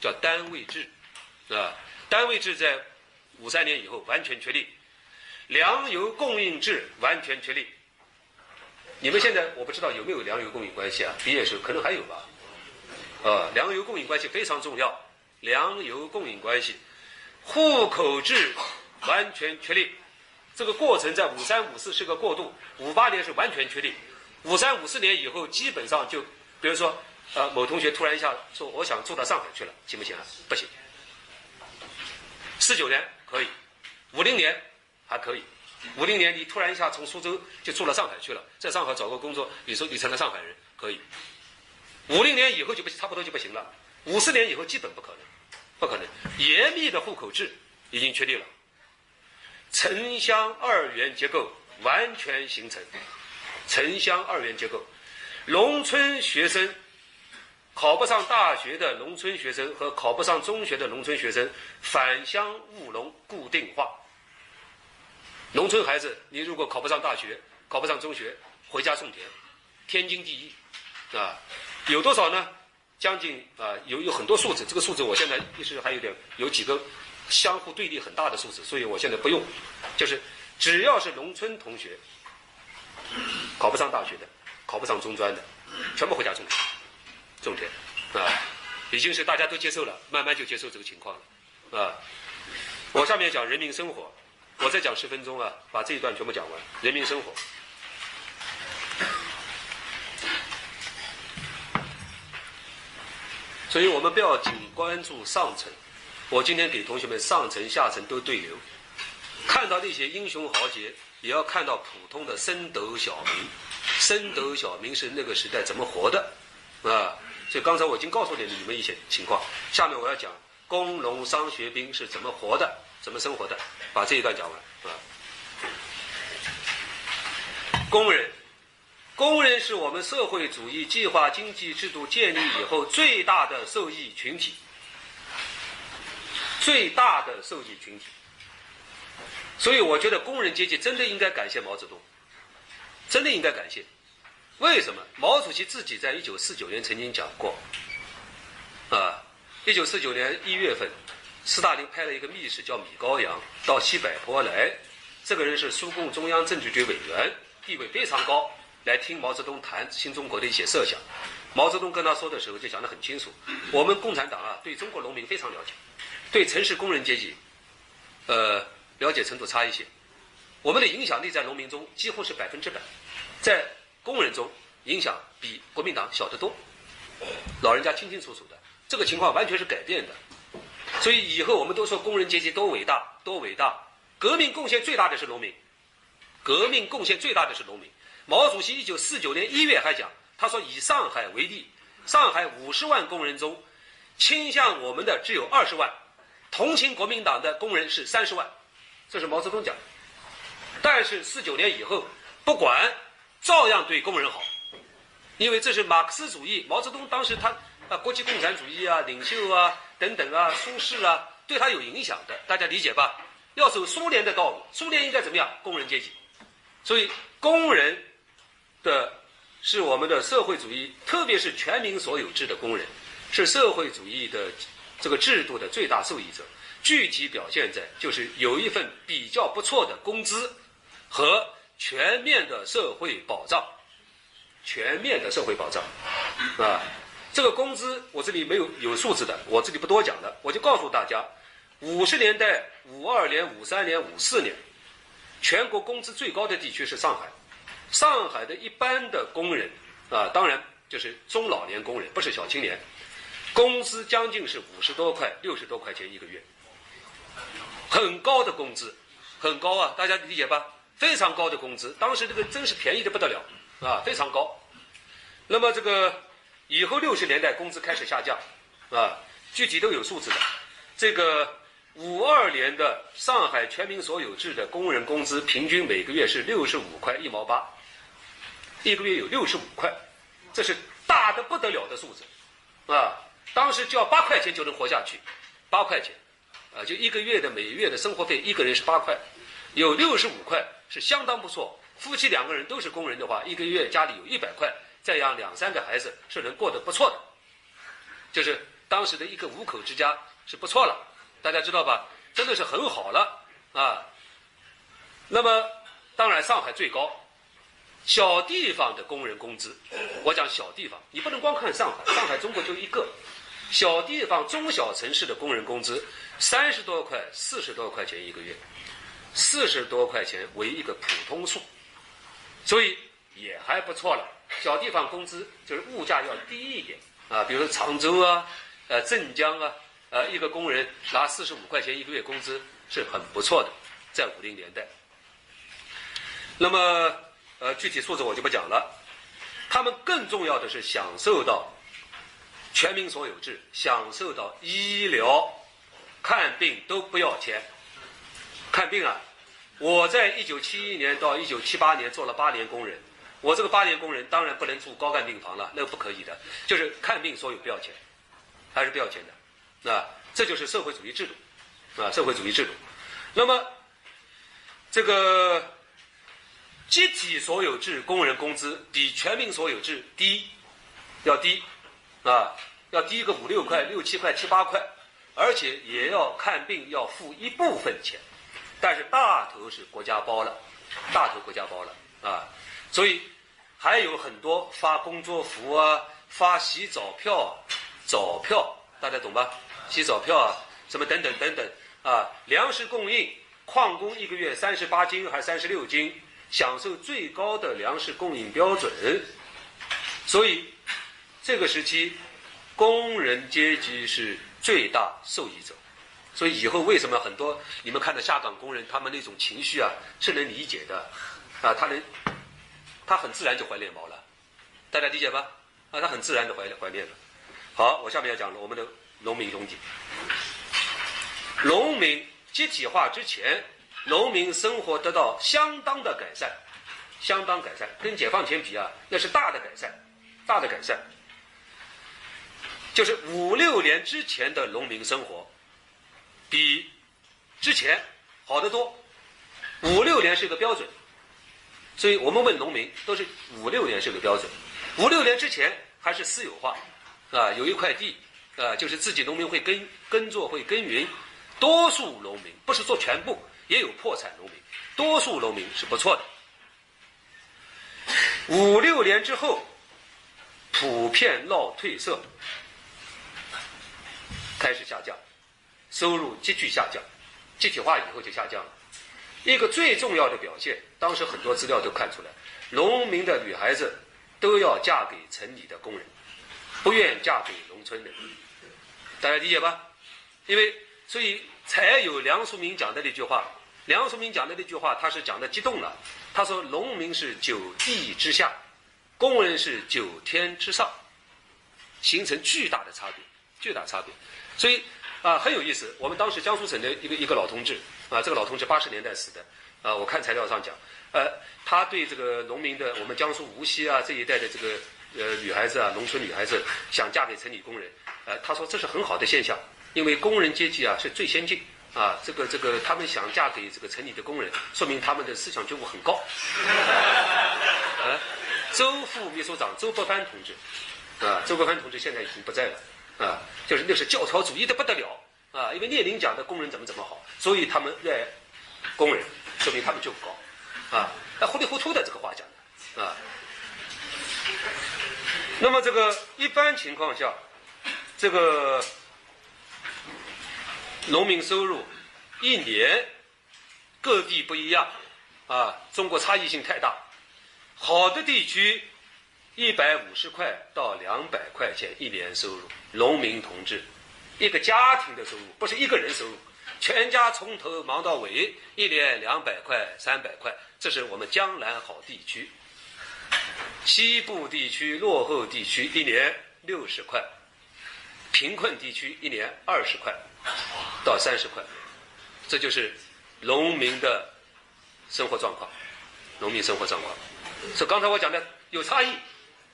叫单位制，啊，单位制在五三年以后完全确立，粮油供应制完全确立。你们现在我不知道有没有粮油供应关系啊？毕业时候可能还有吧，啊，粮油供应关系非常重要，粮油供应关系，户口制完全确立。这个过程在五三五四是个过渡，五八年是完全确立。五三五四年以后，基本上就，比如说，呃，某同学突然一下说我想住到上海去了，行不行啊？不行。四九年可以，五零年还可以，五零年你突然一下从苏州就住到上海去了，在上海找个工作，你说你成了上海人，可以。五零年以后就不差不多就不行了，五十年以后基本不可能，不可能。严密的户口制已经确立了，城乡二元结构完全形成。城乡二元结构，农村学生考不上大学的农村学生和考不上中学的农村学生返乡务农固定化。农村孩子，你如果考不上大学，考不上中学，回家种田，天经地义，啊，有多少呢？将近啊，有有很多数字，这个数字我现在一时还有点有几个相互对立很大的数字，所以我现在不用，就是只要是农村同学。考不上大学的，考不上中专的，全部回家种田，种田，啊，已经是大家都接受了，慢慢就接受这个情况了，啊，我下面讲人民生活，我再讲十分钟啊，把这一段全部讲完。人民生活，所以我们不要仅关注上层，我今天给同学们上层下层都对流，看到那些英雄豪杰。也要看到普通的升斗小民，升斗小民是那个时代怎么活的，啊，所以刚才我已经告诉了你们一些情况。下面我要讲工农商学兵是怎么活的，怎么生活的，把这一段讲完啊。工人，工人是我们社会主义计划经济制度建立以后最大的受益群体，最大的受益群体。所以我觉得工人阶级真的应该感谢毛泽东，真的应该感谢。为什么？毛主席自己在一九四九年曾经讲过，啊，一九四九年一月份，斯大林派了一个密使叫米高扬到西柏坡来，这个人是苏共中央政治局委员，地位非常高，来听毛泽东谈新中国的一些设想。毛泽东跟他说的时候就讲得很清楚，我们共产党啊，对中国农民非常了解，对城市工人阶级，呃。了解程度差一些，我们的影响力在农民中几乎是百分之百，在工人中影响比国民党小得多。老人家清清楚楚的，这个情况完全是改变的。所以以后我们都说工人阶级多伟大，多伟大。革命贡献最大的是农民，革命贡献最大的是农民。毛主席一九四九年一月还讲，他说以上海为例，上海五十万工人中，倾向我们的只有二十万，同情国民党的工人是三十万。这是毛泽东讲，但是四九年以后，不管，照样对工人好，因为这是马克思主义。毛泽东当时他啊，国际共产主义啊，领袖啊，等等啊，苏轼啊，对他有影响的，大家理解吧？要走苏联的道路，苏联应该怎么样？工人阶级，所以工人的是我们的社会主义，特别是全民所有制的工人，是社会主义的这个制度的最大受益者。具体表现在就是有一份比较不错的工资和全面的社会保障，全面的社会保障，啊，这个工资我这里没有有数字的，我这里不多讲了，我就告诉大家，五十年代五二年、五三年、五四年，全国工资最高的地区是上海，上海的一般的工人啊，当然就是中老年工人，不是小青年，工资将近是五十多块、六十多块钱一个月。很高的工资，很高啊！大家理解吧？非常高的工资，当时这个真是便宜的不得了啊，非常高。那么这个以后六十年代工资开始下降，啊，具体都有数字的。这个五二年的上海全民所有制的工人工资平均每个月是六十五块一毛八，一个月有六十五块，这是大的不得了的数字，啊，当时交八块钱就能活下去，八块钱。啊，就一个月的每月的生活费，一个人是八块，有六十五块是相当不错，夫妻两个人都是工人的话，一个月家里有一百块，再养两三个孩子是能过得不错的。就是当时的一个五口之家是不错了，大家知道吧？真的是很好了啊。那么当然上海最高，小地方的工人工资，我讲小地方，你不能光看上海，上海中国就一个。小地方、中小城市的工人工资三十多块、四十多块钱一个月，四十多块钱为一个普通数，所以也还不错了。小地方工资就是物价要低一点啊，比如说常州啊、呃镇江啊，呃一个工人拿四十五块钱一个月工资是很不错的，在五零年代。那么呃具体数字我就不讲了，他们更重要的是享受到。全民所有制，享受到医疗、看病都不要钱。看病啊，我在一九七一年到一九七八年做了八年工人，我这个八年工人当然不能住高干病房了，那个不可以的。就是看病所有不要钱，还是不要钱的，啊，这就是社会主义制度，啊，社会主义制度。那么，这个集体所有制工人工资比全民所有制低，要低。啊，要低个五六块、六七块、七八块，而且也要看病要付一部分钱，但是大头是国家包了，大头国家包了啊，所以还有很多发工作服啊、发洗澡票、澡票，大家懂吧？洗澡票啊，什么等等等等啊，粮食供应，矿工一个月三十八斤还是三十六斤，享受最高的粮食供应标准，所以。这个时期，工人阶级是最大受益者，所以以后为什么很多你们看到下岗工人他们那种情绪啊，是能理解的，啊，他能，他很自然就怀恋毛了，大家理解吧？啊，他很自然的怀怀念了。好，我下面要讲我们的农民兄弟，农民集体化之前，农民生活得到相当的改善，相当改善，跟解放前比啊，那是大的改善，大的改善。就是五六年之前的农民生活，比之前好得多。五六年是一个标准，所以我们问农民都是五六年是个标准。五六年之前还是私有化，啊，有一块地，啊，就是自己农民会耕耕作会耕耘。多数农民不是说全部，也有破产农民，多数农民是不错的。五六年之后，普遍闹褪色。开始下降，收入急剧下降，集体化以后就下降了。一个最重要的表现，当时很多资料都看出来，农民的女孩子都要嫁给城里的工人，不愿嫁给农村的。大家理解吧？因为所以才有梁漱溟讲的那句话。梁漱溟讲的那句话，他是讲的激动了。他说：“农民是九地之下，工人是九天之上，形成巨大的差别，巨大差别。”所以啊，很有意思。我们当时江苏省的一个一个老同志啊，这个老同志八十年代死的啊。我看材料上讲，呃，他对这个农民的，我们江苏无锡啊这一带的这个呃女孩子啊，农村女孩子想嫁给城里工人，呃，他说这是很好的现象，因为工人阶级啊是最先进啊，这个这个他们想嫁给这个城里的工人，说明他们的思想觉悟很高。啊，周副秘书长周伯藩同志啊，周伯藩同志现在已经不在了。啊，就是那是教条主义的不得了啊！因为列宁讲的工人怎么怎么好，所以他们热爱工人，说明他们就高啊。那糊里糊涂的这个话讲的啊。那么这个一般情况下，这个农民收入一年各地不一样啊，中国差异性太大，好的地区。一百五十块到两百块钱一年收入，农民同志，一个家庭的收入不是一个人收入，全家从头忙到尾，一年两百块、三百块，这是我们江南好地区。西部地区、落后地区一年六十块，贫困地区一年二十块到三十块，这就是农民的生活状况，农民生活状况。所以刚才我讲的有差异。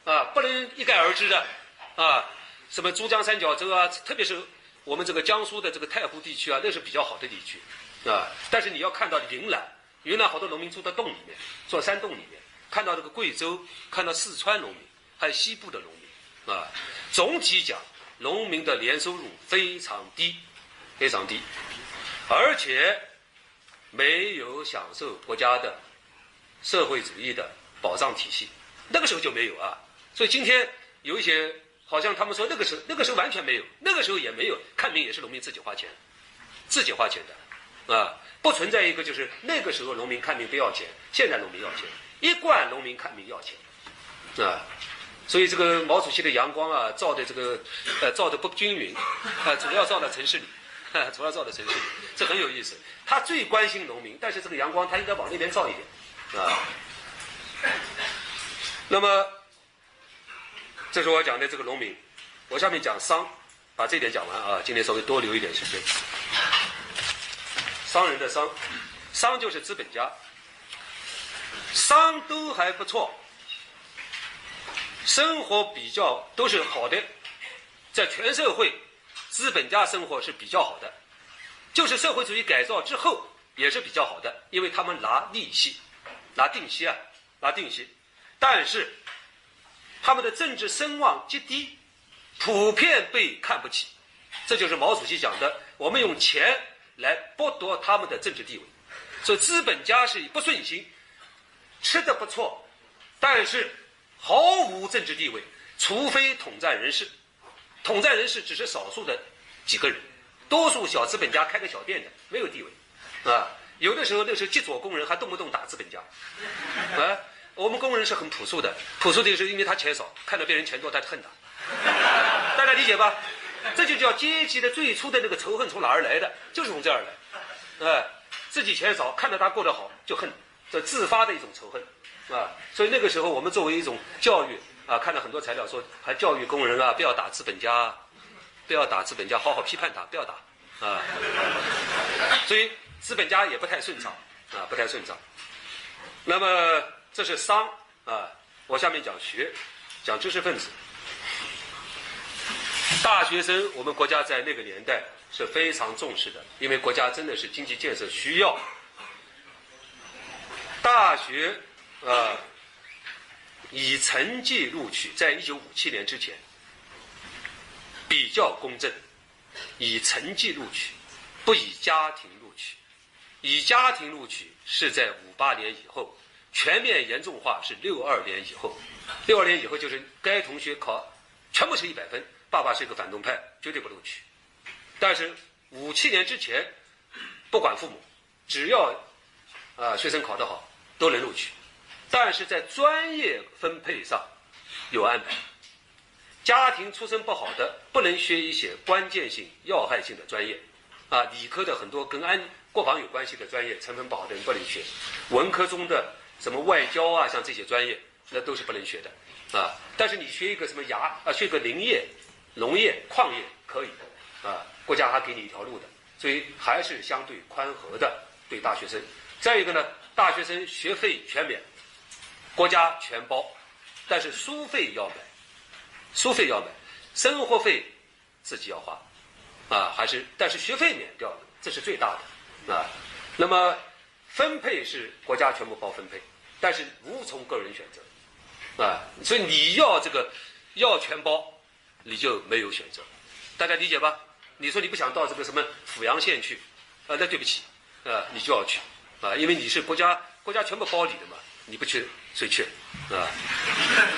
啊，不能一概而知的，啊，什么珠江三角洲啊，特别是我们这个江苏的这个太湖地区啊，那是比较好的地区，啊，但是你要看到云南，云南好多农民住在洞里面，住山洞里面，看到这个贵州，看到四川农民，还有西部的农民，啊，总体讲，农民的年收入非常低，非常低，而且没有享受国家的社会主义的保障体系，那个时候就没有啊。所以今天有一些好像他们说那个时候那个时候完全没有，那个时候也没有看病也是农民自己花钱，自己花钱的，啊。不存在一个就是那个时候农民看病不要钱，现在农民要钱，一贯农民看病要钱，啊，所以这个毛主席的阳光啊，照的这个呃照的不均匀，啊，主要照在城市里，主要照在城市里，这很有意思。他最关心农民，但是这个阳光他应该往那边照一点，啊。那么，这是我讲的这个农民，我下面讲商，把这点讲完啊，今天稍微多留一点时间。商人的商，商就是资本家，商都还不错，生活比较都是好的，在全社会，资本家生活是比较好的，就是社会主义改造之后也是比较好的，因为他们拿利息，拿定息啊，拿定息，但是他们的政治声望极低，普遍被看不起，这就是毛主席讲的，我们用钱。来剥夺他们的政治地位，所以资本家是不顺心，吃的不错，但是毫无政治地位，除非统战人士，统战人士只是少数的几个人，多数小资本家开个小店的没有地位，啊，有的时候那时候极左工人还动不动打资本家，啊，我们工人是很朴素的，朴素的是因为他钱少，看到别人钱多他恨他，大家理解吧？这就叫阶级的最初的那个仇恨从哪儿来的？就是从这儿来，哎，自己钱少，看到他过得好就恨，这自发的一种仇恨，啊，所以那个时候我们作为一种教育啊，看到很多材料说还教育工人啊，不要打资本家，不要打资本家，好好批判他，不要打，啊，所以资本家也不太顺畅，啊，不太顺畅。那么这是商啊，我下面讲学，讲知识分子。大学生，我们国家在那个年代是非常重视的，因为国家真的是经济建设需要。大学，呃，以成绩录取，在一九五七年之前比较公正，以成绩录取，不以家庭录取。以家庭录取是在五八年以后，全面严重化是六二年以后。六二年以后就是该同学考全部是一百分。爸爸是一个反动派，绝对不录取。但是五七年之前，不管父母，只要啊学生考得好，都能录取。但是在专业分配上有安排，家庭出身不好的不能学一些关键性、要害性的专业，啊，理科的很多跟安国防有关系的专业，成分不好的人不能学。文科中的什么外交啊，像这些专业，那都是不能学的，啊。但是你学一个什么牙啊，学个林业。农业、矿业可以，啊，国家还给你一条路的，所以还是相对宽和的对大学生。再一个呢，大学生学费全免，国家全包，但是书费要买，书费要买，生活费自己要花，啊，还是但是学费免掉了，这是最大的，啊，那么分配是国家全部包分配，但是无从个人选择，啊，所以你要这个要全包。你就没有选择，大家理解吧？你说你不想到这个什么阜阳县去，啊，那对不起，啊，你就要去，啊，因为你是国家国家全部包你的嘛，你不去谁去，啊？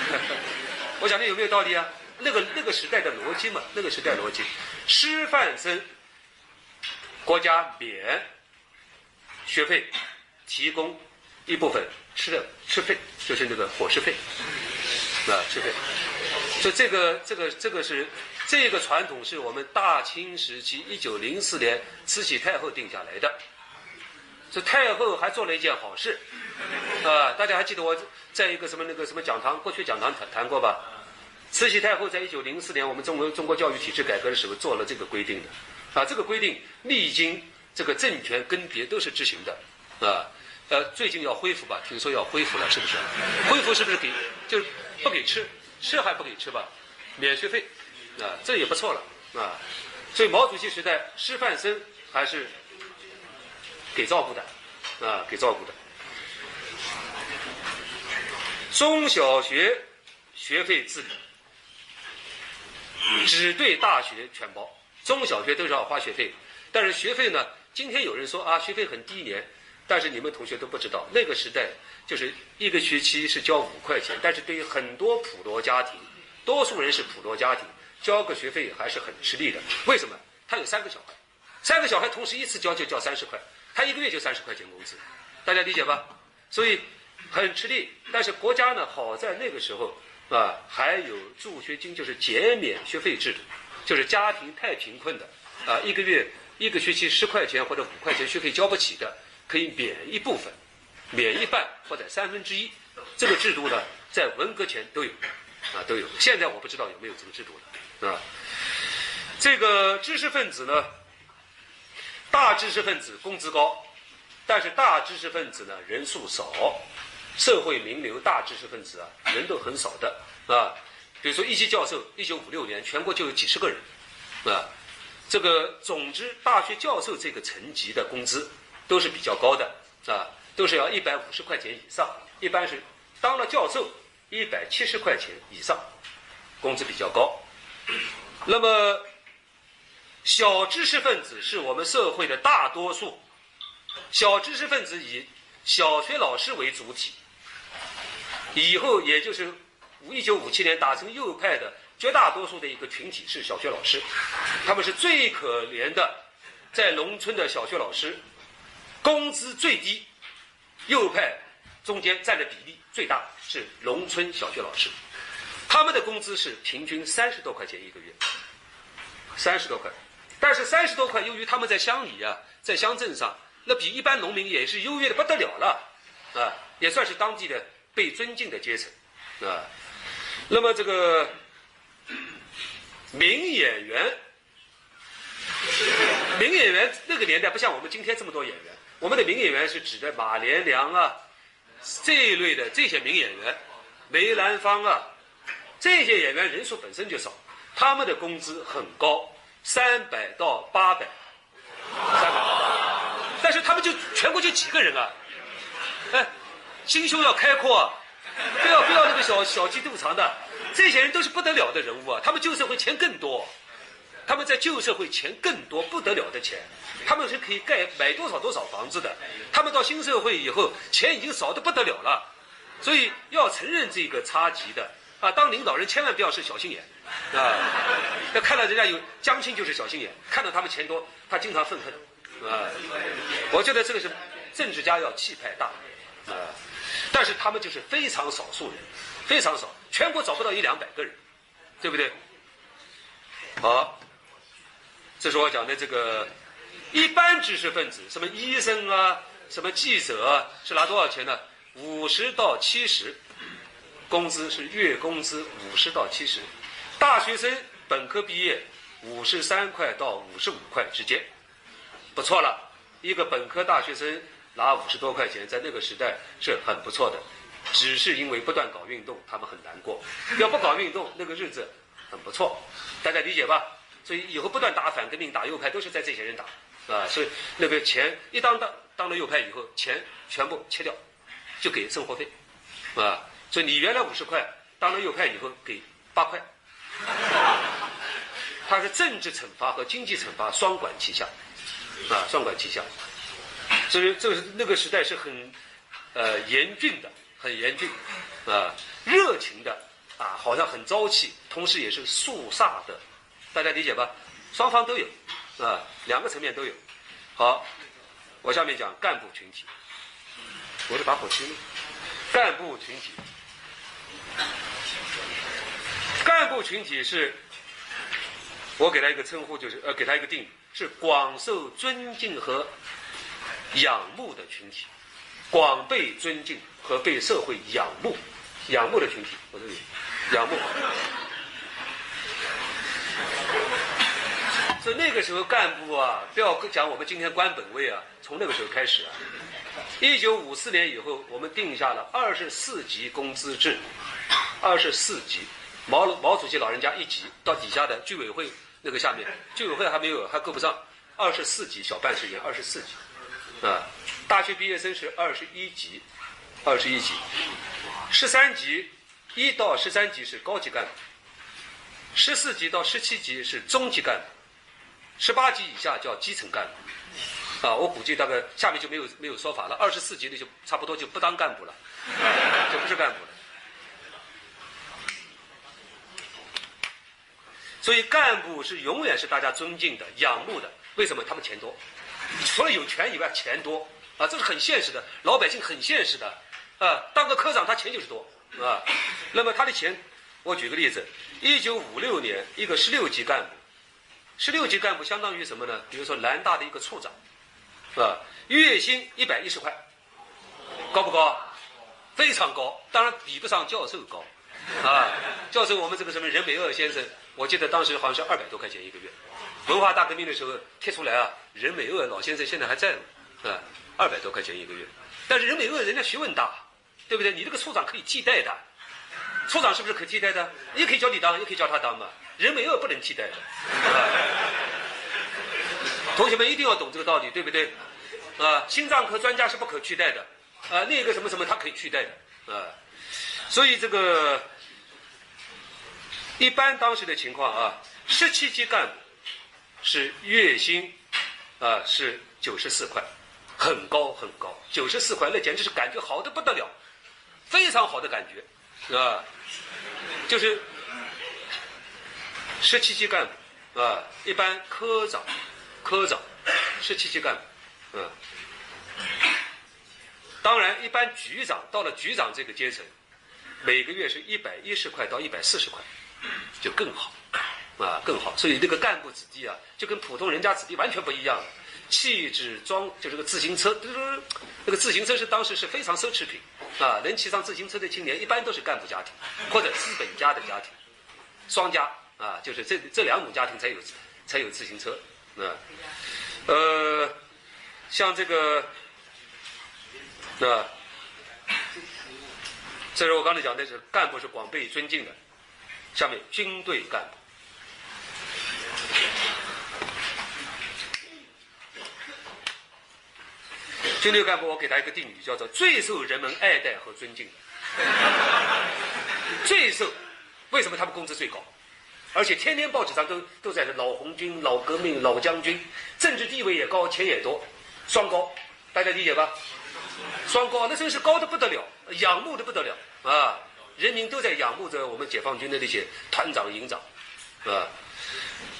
我讲的有没有道理啊？那个那个时代的逻辑嘛，那个时代逻辑，师范生国家免学费，提供一部分吃的吃费，就是那个伙食费，啊，吃费。所以这个这个这个是这个传统是我们大清时期一九零四年慈禧太后定下来的。这太后还做了一件好事，啊，大家还记得我在一个什么那个什么讲堂，过去讲堂谈谈过吧？慈禧太后在一九零四年我们中国中国教育体制改革的时候做了这个规定的，啊，这个规定历经这个政权更迭都是执行的，啊，呃最近要恢复吧？听说要恢复了，是不是？恢复是不是给就是不给吃？吃还不给吃吧，免学费，啊，这也不错了啊。所以毛主席时代师范生还是给照顾的，啊，给照顾的。中小学学费自理，只对大学全包。中小学都是要花学费，但是学费呢？今天有人说啊，学费很低廉，但是你们同学都不知道，那个时代就是一个学期是交五块钱，但是对于很多普罗家庭，多数人是普罗家庭，交个学费还是很吃力的。为什么？他有三个小孩，三个小孩同时一次交就交三十块，他一个月就三十块钱工资，大家理解吧？所以很吃力。但是国家呢，好在那个时候啊，还有助学金，就是减免学费制度。就是家庭太贫困的，啊，一个月一个学期十块钱或者五块钱学费交不起的，可以免一部分，免一半或者三分之一。这个制度呢，在文革前都有，啊都有。现在我不知道有没有这个制度了，啊。这个知识分子呢，大知识分子工资高，但是大知识分子呢人数少，社会名流大知识分子啊人都很少的，啊。比如说一级教授，一九五六年全国就有几十个人，啊，这个总之大学教授这个层级的工资都是比较高的，啊，都是要一百五十块钱以上，一般是当了教授一百七十块钱以上，工资比较高。那么小知识分子是我们社会的大多数，小知识分子以小学老师为主体，以后也就是。一九五七年打成右派的绝大多数的一个群体是小学老师，他们是最可怜的，在农村的小学老师，工资最低，右派中间占的比例最大是农村小学老师，他们的工资是平均三十多块钱一个月，三十多块，但是三十多块，由于他们在乡里啊，在乡镇上，那比一般农民也是优越的不得了了，啊，也算是当地的被尊敬的阶层，啊。那么这个名演员，名演员那个年代不像我们今天这么多演员，我们的名演员是指的马连良啊这一类的这些名演员，梅兰芳啊这些演员人数本身就少，他们的工资很高，三百到八百，三百到，但是他们就全国就几个人啊，哎，心胸要开阔。啊。不要不要那个小小鸡肚肠的，这些人都是不得了的人物啊！他们旧社会钱更多，他们在旧社会钱更多不得了的钱，他们是可以盖买多少多少房子的。他们到新社会以后，钱已经少的不得了了，所以要承认这个差级的啊！当领导人千万不要是小心眼啊！要看到人家有江青就是小心眼，看到他们钱多，他经常愤恨啊！我觉得这个是政治家要气派大啊！但是他们就是非常少数人，非常少，全国找不到一两百个人，对不对？好，这是我讲的这个一般知识分子，什么医生啊，什么记者啊，是拿多少钱呢？五十到七十，工资是月工资五十到七十，大学生本科毕业五十三块到五十五块之间，不错了，一个本科大学生。拿五十多块钱，在那个时代是很不错的，只是因为不断搞运动，他们很难过。要不搞运动，那个日子很不错，大家理解吧？所以以后不断打反革命、打右派，都是在这些人打，啊，所以那个钱一当当当了右派以后，钱全部切掉，就给生活费，啊，所以你原来五十块，当了右派以后给八块，他是政治惩罚和经济惩罚双管齐下，啊，双管齐下。所以，这个那个时代是很，呃，严峻的，很严峻，啊，热情的，啊，好像很朝气，同时也是肃杀的，大家理解吧？双方都有，啊，两个层面都有。好，我下面讲干部群体。我的打火机呢？干部群体，干部群体是，我给他一个称呼，就是呃，给他一个定语，是广受尊敬和。仰慕的群体，广被尊敬和被社会仰慕、仰慕的群体，我这里仰慕。所以那个时候干部啊，不要讲我们今天官本位啊，从那个时候开始啊，一九五四年以后，我们定下了二十四级工资制，二十四级，毛毛主席老人家一级到底下的居委会那个下面，居委会还没有，还够不上，二十四级小办事员，二十四级。啊，大学毕业生是二十一级，二十一级，十三级一到十三级是高级干部，十四级到十七级是中级干部，十八级以下叫基层干部。啊，我估计大概下面就没有没有说法了。二十四级的就差不多就不当干部了，就不是干部了。所以干部是永远是大家尊敬的、仰慕的。为什么？他们钱多，除了有权以外，钱多啊，这是很现实的。老百姓很现实的啊，当个科长他钱就是多啊。那么他的钱，我举个例子：一九五六年，一个十六级干部，十六级干部相当于什么呢？比如说南大的一个处长，是吧，月薪一百一十块，高不高？非常高，当然比不上教授高啊。教授，我们这个什么任美鄂先生。我记得当时好像是二百多块钱一个月，文化大革命的时候贴出来啊，任美鄂老先生现在还在呢，是吧？二百多块钱一个月，但是任美鄂人家学问大，对不对？你这个处长可以替代的，处长是不是可替代的？也可以叫你当，也可以叫他当嘛。人没有不能替代的，同学们一定要懂这个道理，对不对？啊，心脏科专家是不可替代的，啊，那个什么什么他可以替代的，啊，所以这个。一般当时的情况啊，十七级干部是月薪啊是九十四块，很高很高，九十四块那简直是感觉好的不得了，非常好的感觉，啊，就是十七级干部啊，一般科长、科长，十七级干部，嗯，当然一般局长到了局长这个阶层，每个月是一百一十块到一百四十块。就更好，啊，更好。所以这个干部子弟啊，就跟普通人家子弟完全不一样。气质装，就这个自行车，那个自行车是当时是非常奢侈品，啊，能骑上自行车的青年一般都是干部家庭或者资本家的家庭，双家啊，就是这这两种家庭才有才有自行车，啊，呃，像这个，啊，这是我刚才讲的是干部是广被尊敬的。下面军队干部，军队干部，我给他一个定语，叫做最受人们爱戴和尊敬的。最受，为什么他们工资最高？而且天天报纸上都都在老红军、老革命、老将军，政治地位也高，钱也多，双高，大家理解吧？双高，那真是高的不得了，仰慕的不得了啊！人民都在仰慕着我们解放军的那些团长、营长，啊！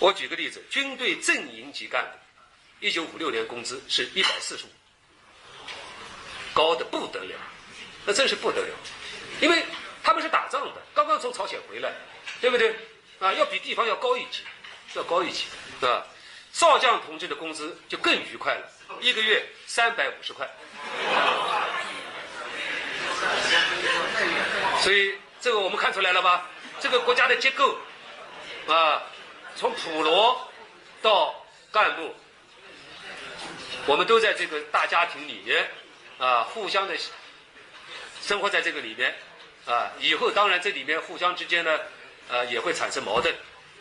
我举个例子，军队正营级干部，一九五六年工资是一百四十五，高的不得了，那真是不得了，因为他们是打仗的，刚刚从朝鲜回来，对不对？啊，要比地方要高一级，要高一级，是吧？少将同志的工资就更愉快了，一个月三百五十块。所以这个我们看出来了吧？这个国家的结构，啊，从普罗到干部，我们都在这个大家庭里面，啊，互相的生活在这个里面，啊，以后当然这里面互相之间呢，呃，也会产生矛盾。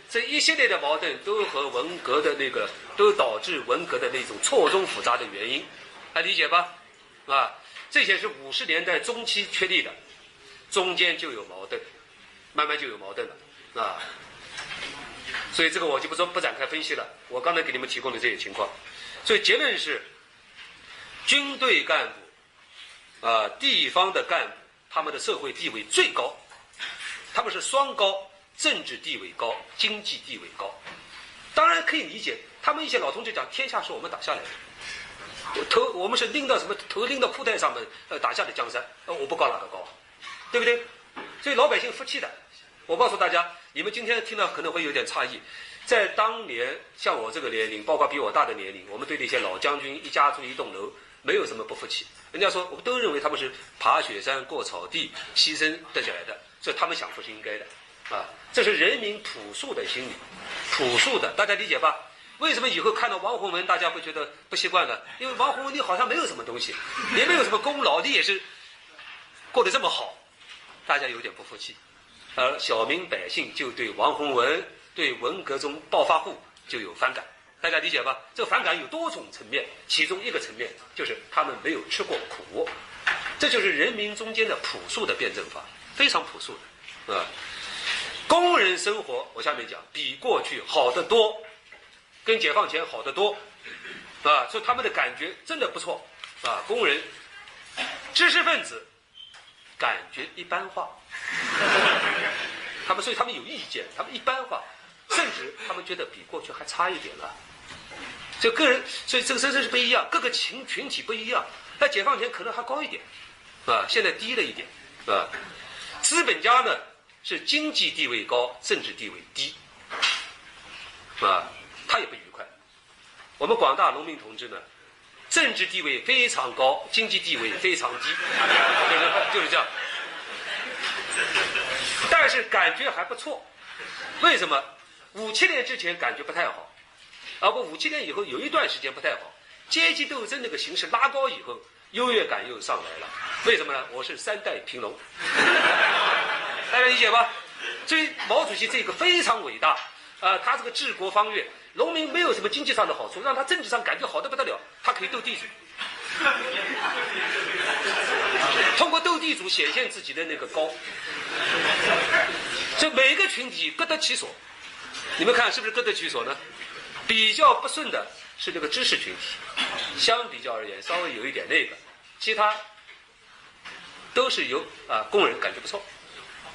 这一系列的矛盾都和文革的那个，都导致文革的那种错综复杂的原因，还理解吧？啊，这些是五十年代中期确立的。中间就有矛盾，慢慢就有矛盾了，啊，所以这个我就不说不展开分析了。我刚才给你们提供的这些情况，所以结论是，军队干部，啊，地方的干部，他们的社会地位最高，他们是双高，政治地位高，经济地位高。当然可以理解，他们一些老同志讲，天下是我们打下来的，头我们是拎到什么头拎到裤带上面呃打下的江山，呃我不高哪个高？对不对？所以老百姓服气的。我告诉大家，你们今天听了可能会有点诧异，在当年像我这个年龄，包括比我大的年龄，我们对那些老将军一家住一栋楼，没有什么不服气。人家说，我们都认为他们是爬雪山、过草地、牺牲得下来的，所以他们享福是应该的。啊，这是人民朴素的心理，朴素的，大家理解吧？为什么以后看到王洪文，大家会觉得不习惯呢？因为王洪文你好像没有什么东西，也没有什么功劳，你也是过得这么好。大家有点不服气，而小民百姓就对王洪文、对文革中暴发户就有反感，大家理解吧？这个反感有多种层面，其中一个层面就是他们没有吃过苦，这就是人民中间的朴素的辩证法，非常朴素的，啊。工人生活，我下面讲比过去好得多，跟解放前好得多，啊，所以他们的感觉真的不错，啊，工人、知识分子感觉一般化，他们所以他们有意见，他们一般化，甚至他们觉得比过去还差一点了。就个人，所以这个真正是不一样，各个群群体不一样。在解放前可能还高一点，啊，现在低了一点，啊，资本家呢是经济地位高，政治地位低，啊，他也不愉快。我们广大农民同志呢，政治地位非常高，经济地位非常低，就是就是这样。但是感觉还不错，为什么？五七年之前感觉不太好。啊不，五七年以后有一段时间不太好，阶级斗争那个形势拉高以后，优越感又上来了。为什么呢？我是三代贫农，大家理解吧？所以毛主席这个非常伟大，啊，他这个治国方略，农民没有什么经济上的好处，让他政治上感觉好的不得了，他可以斗地主，通过斗地主显现自己的那个高。所以每个群体各得其所，你们看是不是各得其所呢？比较不顺的是这个知识群体，相比较而言稍微有一点那个，其他都是由啊工人感觉不错，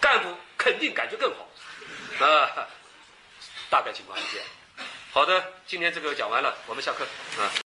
干部肯定感觉更好，啊，大概情况是这样。好的，今天这个讲完了，我们下课啊。